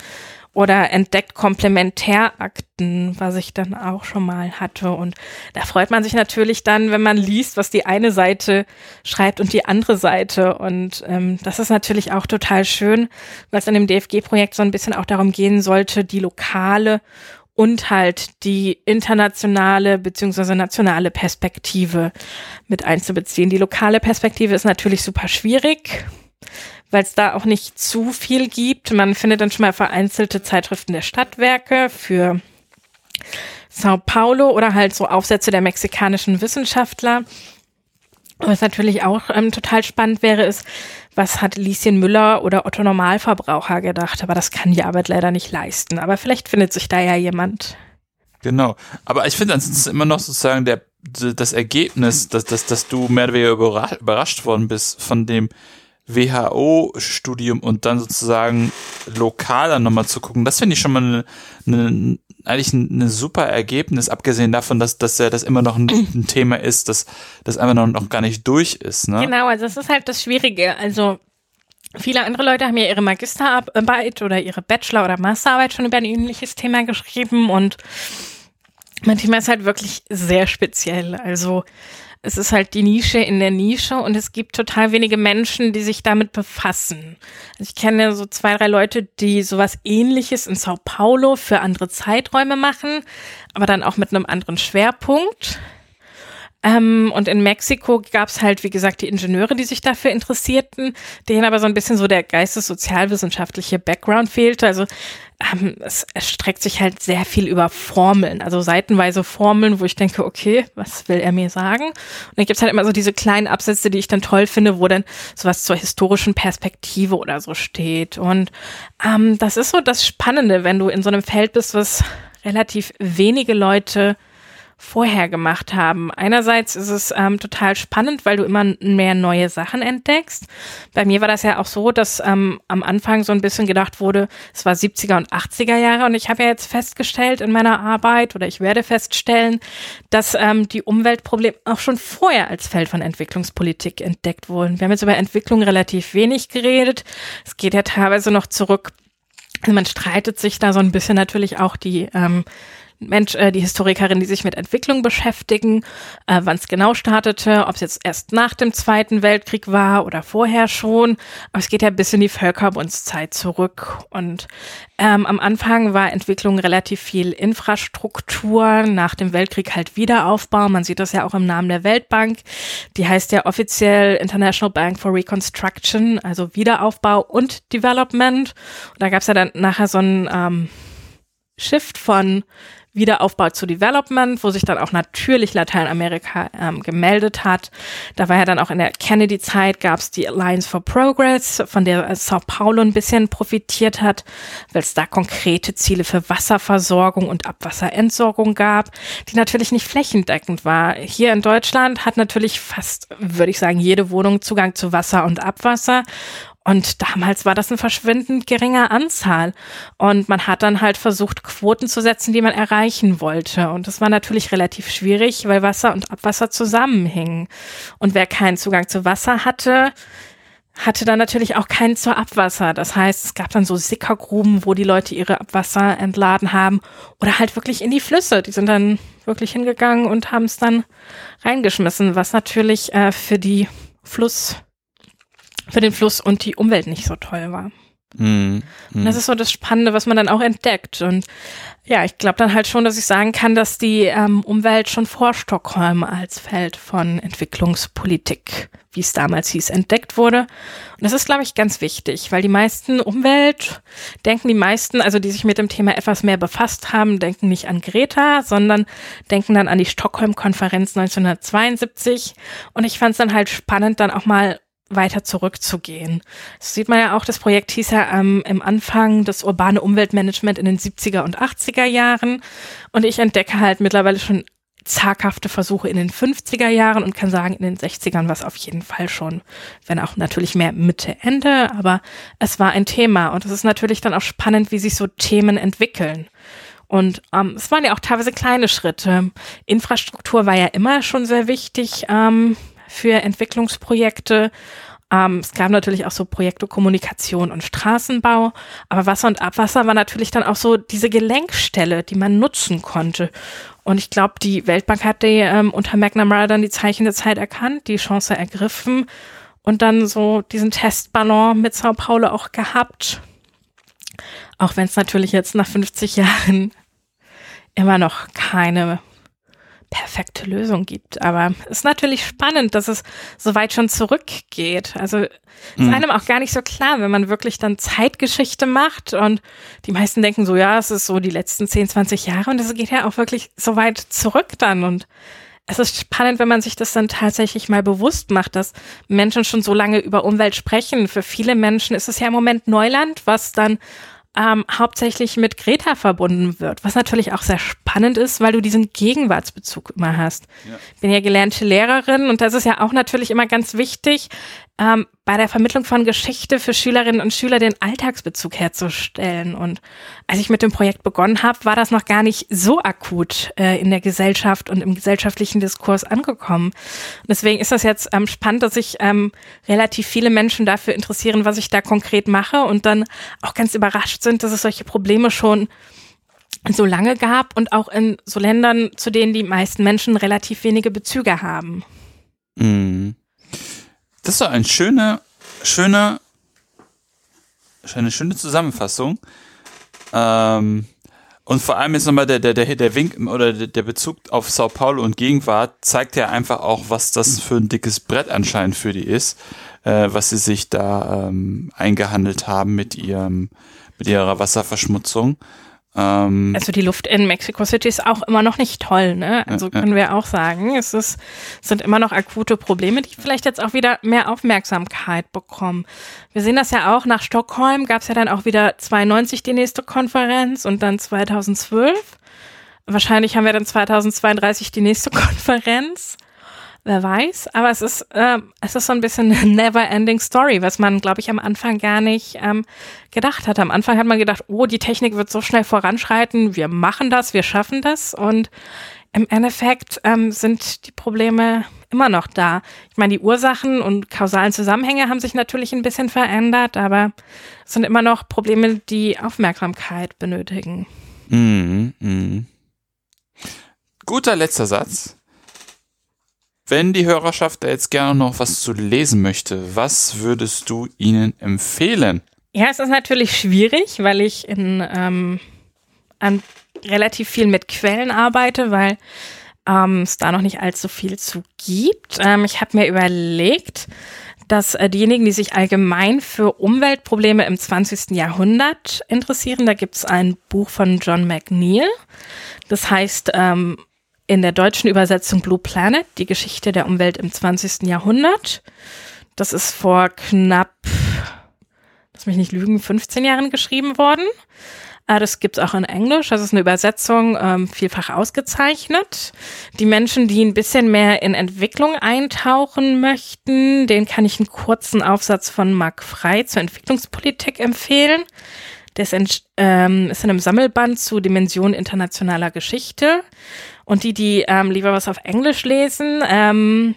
oder entdeckt Komplementärakten, was ich dann auch schon mal hatte. Und da freut man sich natürlich dann, wenn man liest, was die eine Seite schreibt und die andere Seite. Und ähm, das ist natürlich auch total schön, weil es in dem DFG-Projekt so ein bisschen auch darum gehen sollte, die lokale und halt die internationale beziehungsweise nationale Perspektive mit einzubeziehen. Die lokale Perspektive ist natürlich super schwierig weil es da auch nicht zu viel gibt. Man findet dann schon mal vereinzelte Zeitschriften der Stadtwerke für Sao Paulo oder halt so Aufsätze der mexikanischen Wissenschaftler. Was natürlich auch ähm, total spannend wäre, ist, was hat Lieschen Müller oder Otto Normalverbraucher gedacht? Aber das kann die Arbeit leider nicht leisten. Aber vielleicht findet sich da ja jemand. Genau. Aber ich finde ansonsten immer noch sozusagen der, das Ergebnis, dass, dass, dass du mehr oder weniger überrascht worden bist von dem, WHO-Studium und dann sozusagen lokaler nochmal zu gucken, das finde ich schon mal eine, eine, eigentlich ein, super Ergebnis, abgesehen davon, dass, dass ja das immer noch ein, ein Thema ist, dass das einfach noch, noch gar nicht durch ist. Ne? Genau, also das ist halt das Schwierige. Also Viele andere Leute haben ja ihre Magisterarbeit oder ihre Bachelor- oder Masterarbeit schon über ein ähnliches Thema geschrieben und mein Thema ist halt wirklich sehr speziell. Also es ist halt die Nische in der Nische und es gibt total wenige Menschen, die sich damit befassen. Also ich kenne so zwei, drei Leute, die sowas ähnliches in Sao Paulo für andere Zeiträume machen, aber dann auch mit einem anderen Schwerpunkt. Ähm, und in Mexiko gab es halt, wie gesagt, die Ingenieure, die sich dafür interessierten, denen aber so ein bisschen so der geistessozialwissenschaftliche Background fehlte. Also ähm, es erstreckt sich halt sehr viel über Formeln, also seitenweise Formeln, wo ich denke, okay, was will er mir sagen? Und dann gibt's halt immer so diese kleinen Absätze, die ich dann toll finde, wo dann sowas zur historischen Perspektive oder so steht. Und ähm, das ist so das Spannende, wenn du in so einem Feld bist, was relativ wenige Leute vorher gemacht haben. Einerseits ist es ähm, total spannend, weil du immer mehr neue Sachen entdeckst. Bei mir war das ja auch so, dass ähm, am Anfang so ein bisschen gedacht wurde, es war 70er und 80er Jahre und ich habe ja jetzt festgestellt in meiner Arbeit oder ich werde feststellen, dass ähm, die Umweltprobleme auch schon vorher als Feld von Entwicklungspolitik entdeckt wurden. Wir haben jetzt über Entwicklung relativ wenig geredet. Es geht ja teilweise noch zurück also man streitet sich da so ein bisschen natürlich auch die ähm, Mensch, äh, die Historikerin, die sich mit Entwicklung beschäftigen, äh, wann es genau startete, ob es jetzt erst nach dem Zweiten Weltkrieg war oder vorher schon. Aber es geht ja bis in die Völkerbundszeit zurück. Und ähm, am Anfang war Entwicklung relativ viel Infrastruktur, nach dem Weltkrieg halt Wiederaufbau. Man sieht das ja auch im Namen der Weltbank. Die heißt ja offiziell International Bank for Reconstruction, also Wiederaufbau und Development. Und da gab es ja dann nachher so ein ähm, Shift von Wiederaufbau zu Development, wo sich dann auch natürlich Lateinamerika ähm, gemeldet hat. Da war ja dann auch in der Kennedy-Zeit gab es die Alliance for Progress, von der Sao Paulo ein bisschen profitiert hat, weil es da konkrete Ziele für Wasserversorgung und Abwasserentsorgung gab, die natürlich nicht flächendeckend war. Hier in Deutschland hat natürlich fast, würde ich sagen, jede Wohnung Zugang zu Wasser und Abwasser. Und damals war das eine verschwindend geringe Anzahl. Und man hat dann halt versucht, Quoten zu setzen, die man erreichen wollte. Und das war natürlich relativ schwierig, weil Wasser und Abwasser zusammenhingen. Und wer keinen Zugang zu Wasser hatte, hatte dann natürlich auch keinen zur Abwasser. Das heißt, es gab dann so Sickergruben, wo die Leute ihre Abwasser entladen haben oder halt wirklich in die Flüsse. Die sind dann wirklich hingegangen und haben es dann reingeschmissen, was natürlich äh, für die Fluss für den Fluss und die Umwelt nicht so toll war. Mhm. Und das ist so das Spannende, was man dann auch entdeckt. Und ja, ich glaube dann halt schon, dass ich sagen kann, dass die ähm, Umwelt schon vor Stockholm als Feld von Entwicklungspolitik, wie es damals hieß, entdeckt wurde. Und das ist, glaube ich, ganz wichtig, weil die meisten Umwelt denken die meisten, also die sich mit dem Thema etwas mehr befasst haben, denken nicht an Greta, sondern denken dann an die Stockholm-Konferenz 1972. Und ich fand es dann halt spannend, dann auch mal weiter zurückzugehen. Das sieht man ja auch, das Projekt hieß ja ähm, im Anfang das urbane Umweltmanagement in den 70er und 80er Jahren. Und ich entdecke halt mittlerweile schon zaghafte Versuche in den 50er Jahren und kann sagen, in den 60ern war es auf jeden Fall schon, wenn auch natürlich mehr Mitte, Ende, aber es war ein Thema. Und es ist natürlich dann auch spannend, wie sich so Themen entwickeln. Und ähm, es waren ja auch teilweise kleine Schritte. Infrastruktur war ja immer schon sehr wichtig. Ähm, für Entwicklungsprojekte. Ähm, es gab natürlich auch so Projekte Kommunikation und Straßenbau, aber Wasser und Abwasser war natürlich dann auch so diese Gelenkstelle, die man nutzen konnte. Und ich glaube, die Weltbank hat die, ähm, unter McNamara dann die Zeichen der Zeit erkannt, die Chance ergriffen und dann so diesen Testballon mit Sao Paulo auch gehabt. Auch wenn es natürlich jetzt nach 50 Jahren immer noch keine perfekte Lösung gibt. Aber es ist natürlich spannend, dass es so weit schon zurückgeht. Also ist mhm. einem auch gar nicht so klar, wenn man wirklich dann Zeitgeschichte macht und die meisten denken so, ja, es ist so die letzten 10, 20 Jahre und es geht ja auch wirklich so weit zurück dann und es ist spannend, wenn man sich das dann tatsächlich mal bewusst macht, dass Menschen schon so lange über Umwelt sprechen. Für viele Menschen ist es ja im Moment Neuland, was dann ähm, hauptsächlich mit Greta verbunden wird, was natürlich auch sehr spannend ist, weil du diesen Gegenwartsbezug immer hast. Ja. Bin ja gelernte Lehrerin und das ist ja auch natürlich immer ganz wichtig, ähm, bei der Vermittlung von Geschichte für Schülerinnen und Schüler den Alltagsbezug herzustellen. Und als ich mit dem Projekt begonnen habe, war das noch gar nicht so akut äh, in der Gesellschaft und im gesellschaftlichen Diskurs angekommen. Und deswegen ist das jetzt ähm, spannend, dass sich ähm, relativ viele Menschen dafür interessieren, was ich da konkret mache und dann auch ganz überrascht sind, dass es solche Probleme schon so lange gab und auch in so Ländern, zu denen die meisten Menschen relativ wenige Bezüge haben. Mhm. Das ist doch eine schöne, schöne, eine schöne Zusammenfassung. Ähm, und vor allem jetzt nochmal der, der, der, der Wink oder der Bezug auf Sao Paulo und Gegenwart zeigt ja einfach auch, was das für ein dickes Brett anscheinend für die ist, äh, was sie sich da ähm, eingehandelt haben mit ihrem, mit ihrer Wasserverschmutzung. Ähm, also die Luft in Mexico City ist auch immer noch nicht toll, ne? Also können wir auch sagen, es ist, sind immer noch akute Probleme, die vielleicht jetzt auch wieder mehr Aufmerksamkeit bekommen. Wir sehen das ja auch, nach Stockholm gab es ja dann auch wieder 92 die nächste Konferenz und dann 2012. Wahrscheinlich haben wir dann 2032 die nächste Konferenz. Wer weiß, aber es ist, äh, es ist so ein bisschen eine never-ending Story, was man, glaube ich, am Anfang gar nicht ähm, gedacht hat. Am Anfang hat man gedacht, oh, die Technik wird so schnell voranschreiten, wir machen das, wir schaffen das und im Endeffekt ähm, sind die Probleme immer noch da. Ich meine, die Ursachen und kausalen Zusammenhänge haben sich natürlich ein bisschen verändert, aber es sind immer noch Probleme, die Aufmerksamkeit benötigen. Mm, mm. Guter letzter Satz. Wenn die Hörerschaft da jetzt gerne noch was zu lesen möchte, was würdest du ihnen empfehlen? Ja, es ist natürlich schwierig, weil ich in, ähm, an relativ viel mit Quellen arbeite, weil ähm, es da noch nicht allzu viel zu gibt. Ähm, ich habe mir überlegt, dass äh, diejenigen, die sich allgemein für Umweltprobleme im 20. Jahrhundert interessieren, da gibt es ein Buch von John McNeil. Das heißt ähm, in der deutschen Übersetzung Blue Planet, die Geschichte der Umwelt im 20. Jahrhundert. Das ist vor knapp, lass mich nicht lügen, 15 Jahren geschrieben worden. Äh, das gibt's auch in Englisch. Das ist eine Übersetzung, ähm, vielfach ausgezeichnet. Die Menschen, die ein bisschen mehr in Entwicklung eintauchen möchten, den kann ich einen kurzen Aufsatz von Marc Frey zur Entwicklungspolitik empfehlen. Der ähm, ist in einem Sammelband zu Dimensionen internationaler Geschichte. Und die, die ähm, lieber was auf Englisch lesen, ähm,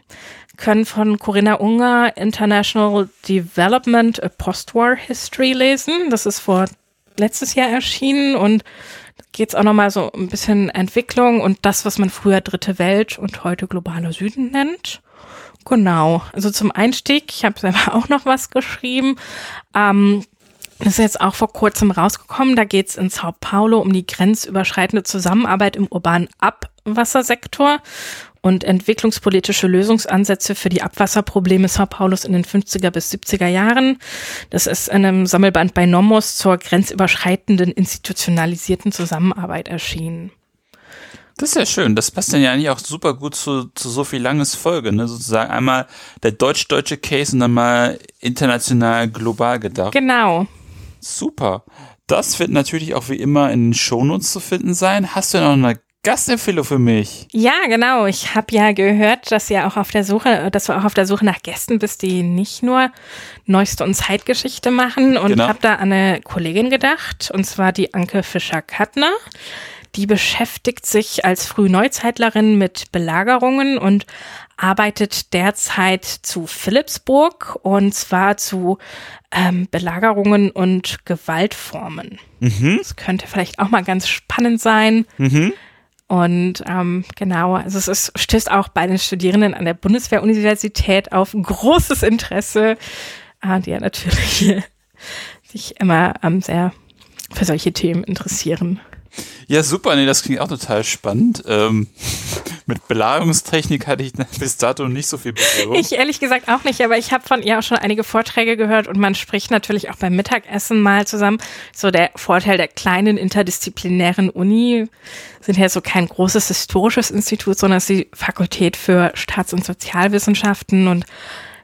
können von Corinna Unger International Development a Postwar History lesen. Das ist vor letztes Jahr erschienen und geht es auch nochmal so ein bisschen Entwicklung und das, was man früher Dritte Welt und heute globaler Süden nennt. Genau. Also zum Einstieg, ich habe selber auch noch was geschrieben. Ähm, Das ist jetzt auch vor kurzem rausgekommen. Da geht es in Sao Paulo um die grenzüberschreitende Zusammenarbeit im urbanen Abwassersektor und entwicklungspolitische Lösungsansätze für die Abwasserprobleme Sao Paulos in den 50er bis 70er Jahren. Das ist in einem Sammelband bei Nomos zur grenzüberschreitenden institutionalisierten Zusammenarbeit erschienen. Das ist ja schön. Das passt dann ja eigentlich auch super gut zu, zu so viel langes Folge, ne? Sozusagen einmal der deutsch-deutsche Case und dann mal international global gedacht. Genau. Super. Das wird natürlich auch wie immer in den Shownotes zu finden sein. Hast du noch eine Gastempfehlung für mich? Ja, genau. Ich habe ja gehört, dass ihr auch auf der Suche, dass du auch auf der Suche nach Gästen bist, die nicht nur neueste und Zeitgeschichte machen. Und genau. habe da an eine Kollegin gedacht, und zwar die Anke Fischer-Kattner. Die beschäftigt sich als Frühneuzeitlerin mit Belagerungen und arbeitet derzeit zu Philipsburg und zwar zu ähm, Belagerungen und Gewaltformen. Mhm. Das könnte vielleicht auch mal ganz spannend sein. Mhm. Und ähm, genau, also es ist, stößt auch bei den Studierenden an der Bundeswehruniversität auf großes Interesse, äh, die ja natürlich sich immer ähm, sehr für solche Themen interessieren. Ja, super, nee, das klingt auch total spannend. Ähm, mit Belagerungstechnik hatte ich bis dato nicht so viel Berührung. Ich ehrlich gesagt auch nicht, aber ich habe von ihr auch schon einige Vorträge gehört und man spricht natürlich auch beim Mittagessen mal zusammen. So der Vorteil der kleinen interdisziplinären Uni sind ja so kein großes historisches Institut, sondern es ist die Fakultät für Staats- und Sozialwissenschaften und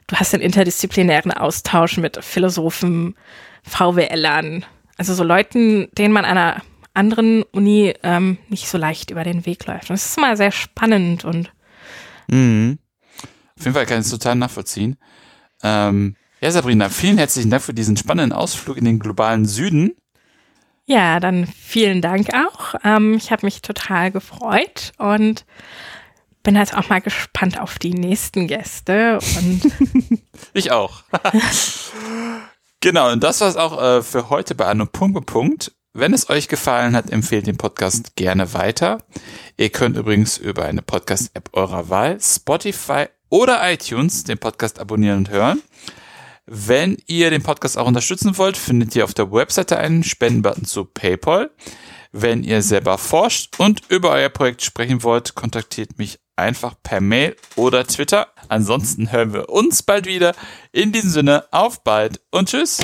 du hast den interdisziplinären Austausch mit Philosophen, VWLern, also so Leuten, denen man einer anderen Uni ähm, nicht so leicht über den Weg läuft. Und das ist immer sehr spannend und mhm. Auf jeden Fall kann ich es total nachvollziehen. Ähm, ja, Sabrina, vielen herzlichen Dank für diesen spannenden Ausflug in den globalen Süden. Ja, dann vielen Dank auch. Ähm, ich habe mich total gefreut und bin jetzt auch mal gespannt auf die nächsten Gäste. Und ich auch. genau, und das war es auch äh, für heute bei Anno Punkt Punkt. Wenn es euch gefallen hat, empfehlt den Podcast gerne weiter. Ihr könnt übrigens über eine Podcast-App eurer Wahl, Spotify oder iTunes, den Podcast abonnieren und hören. Wenn ihr den Podcast auch unterstützen wollt, findet ihr auf der Webseite einen Spendenbutton zu PayPal. Wenn ihr selber forscht und über euer Projekt sprechen wollt, kontaktiert mich einfach per Mail oder Twitter. Ansonsten hören wir uns bald wieder. In diesem Sinne, auf bald und tschüss.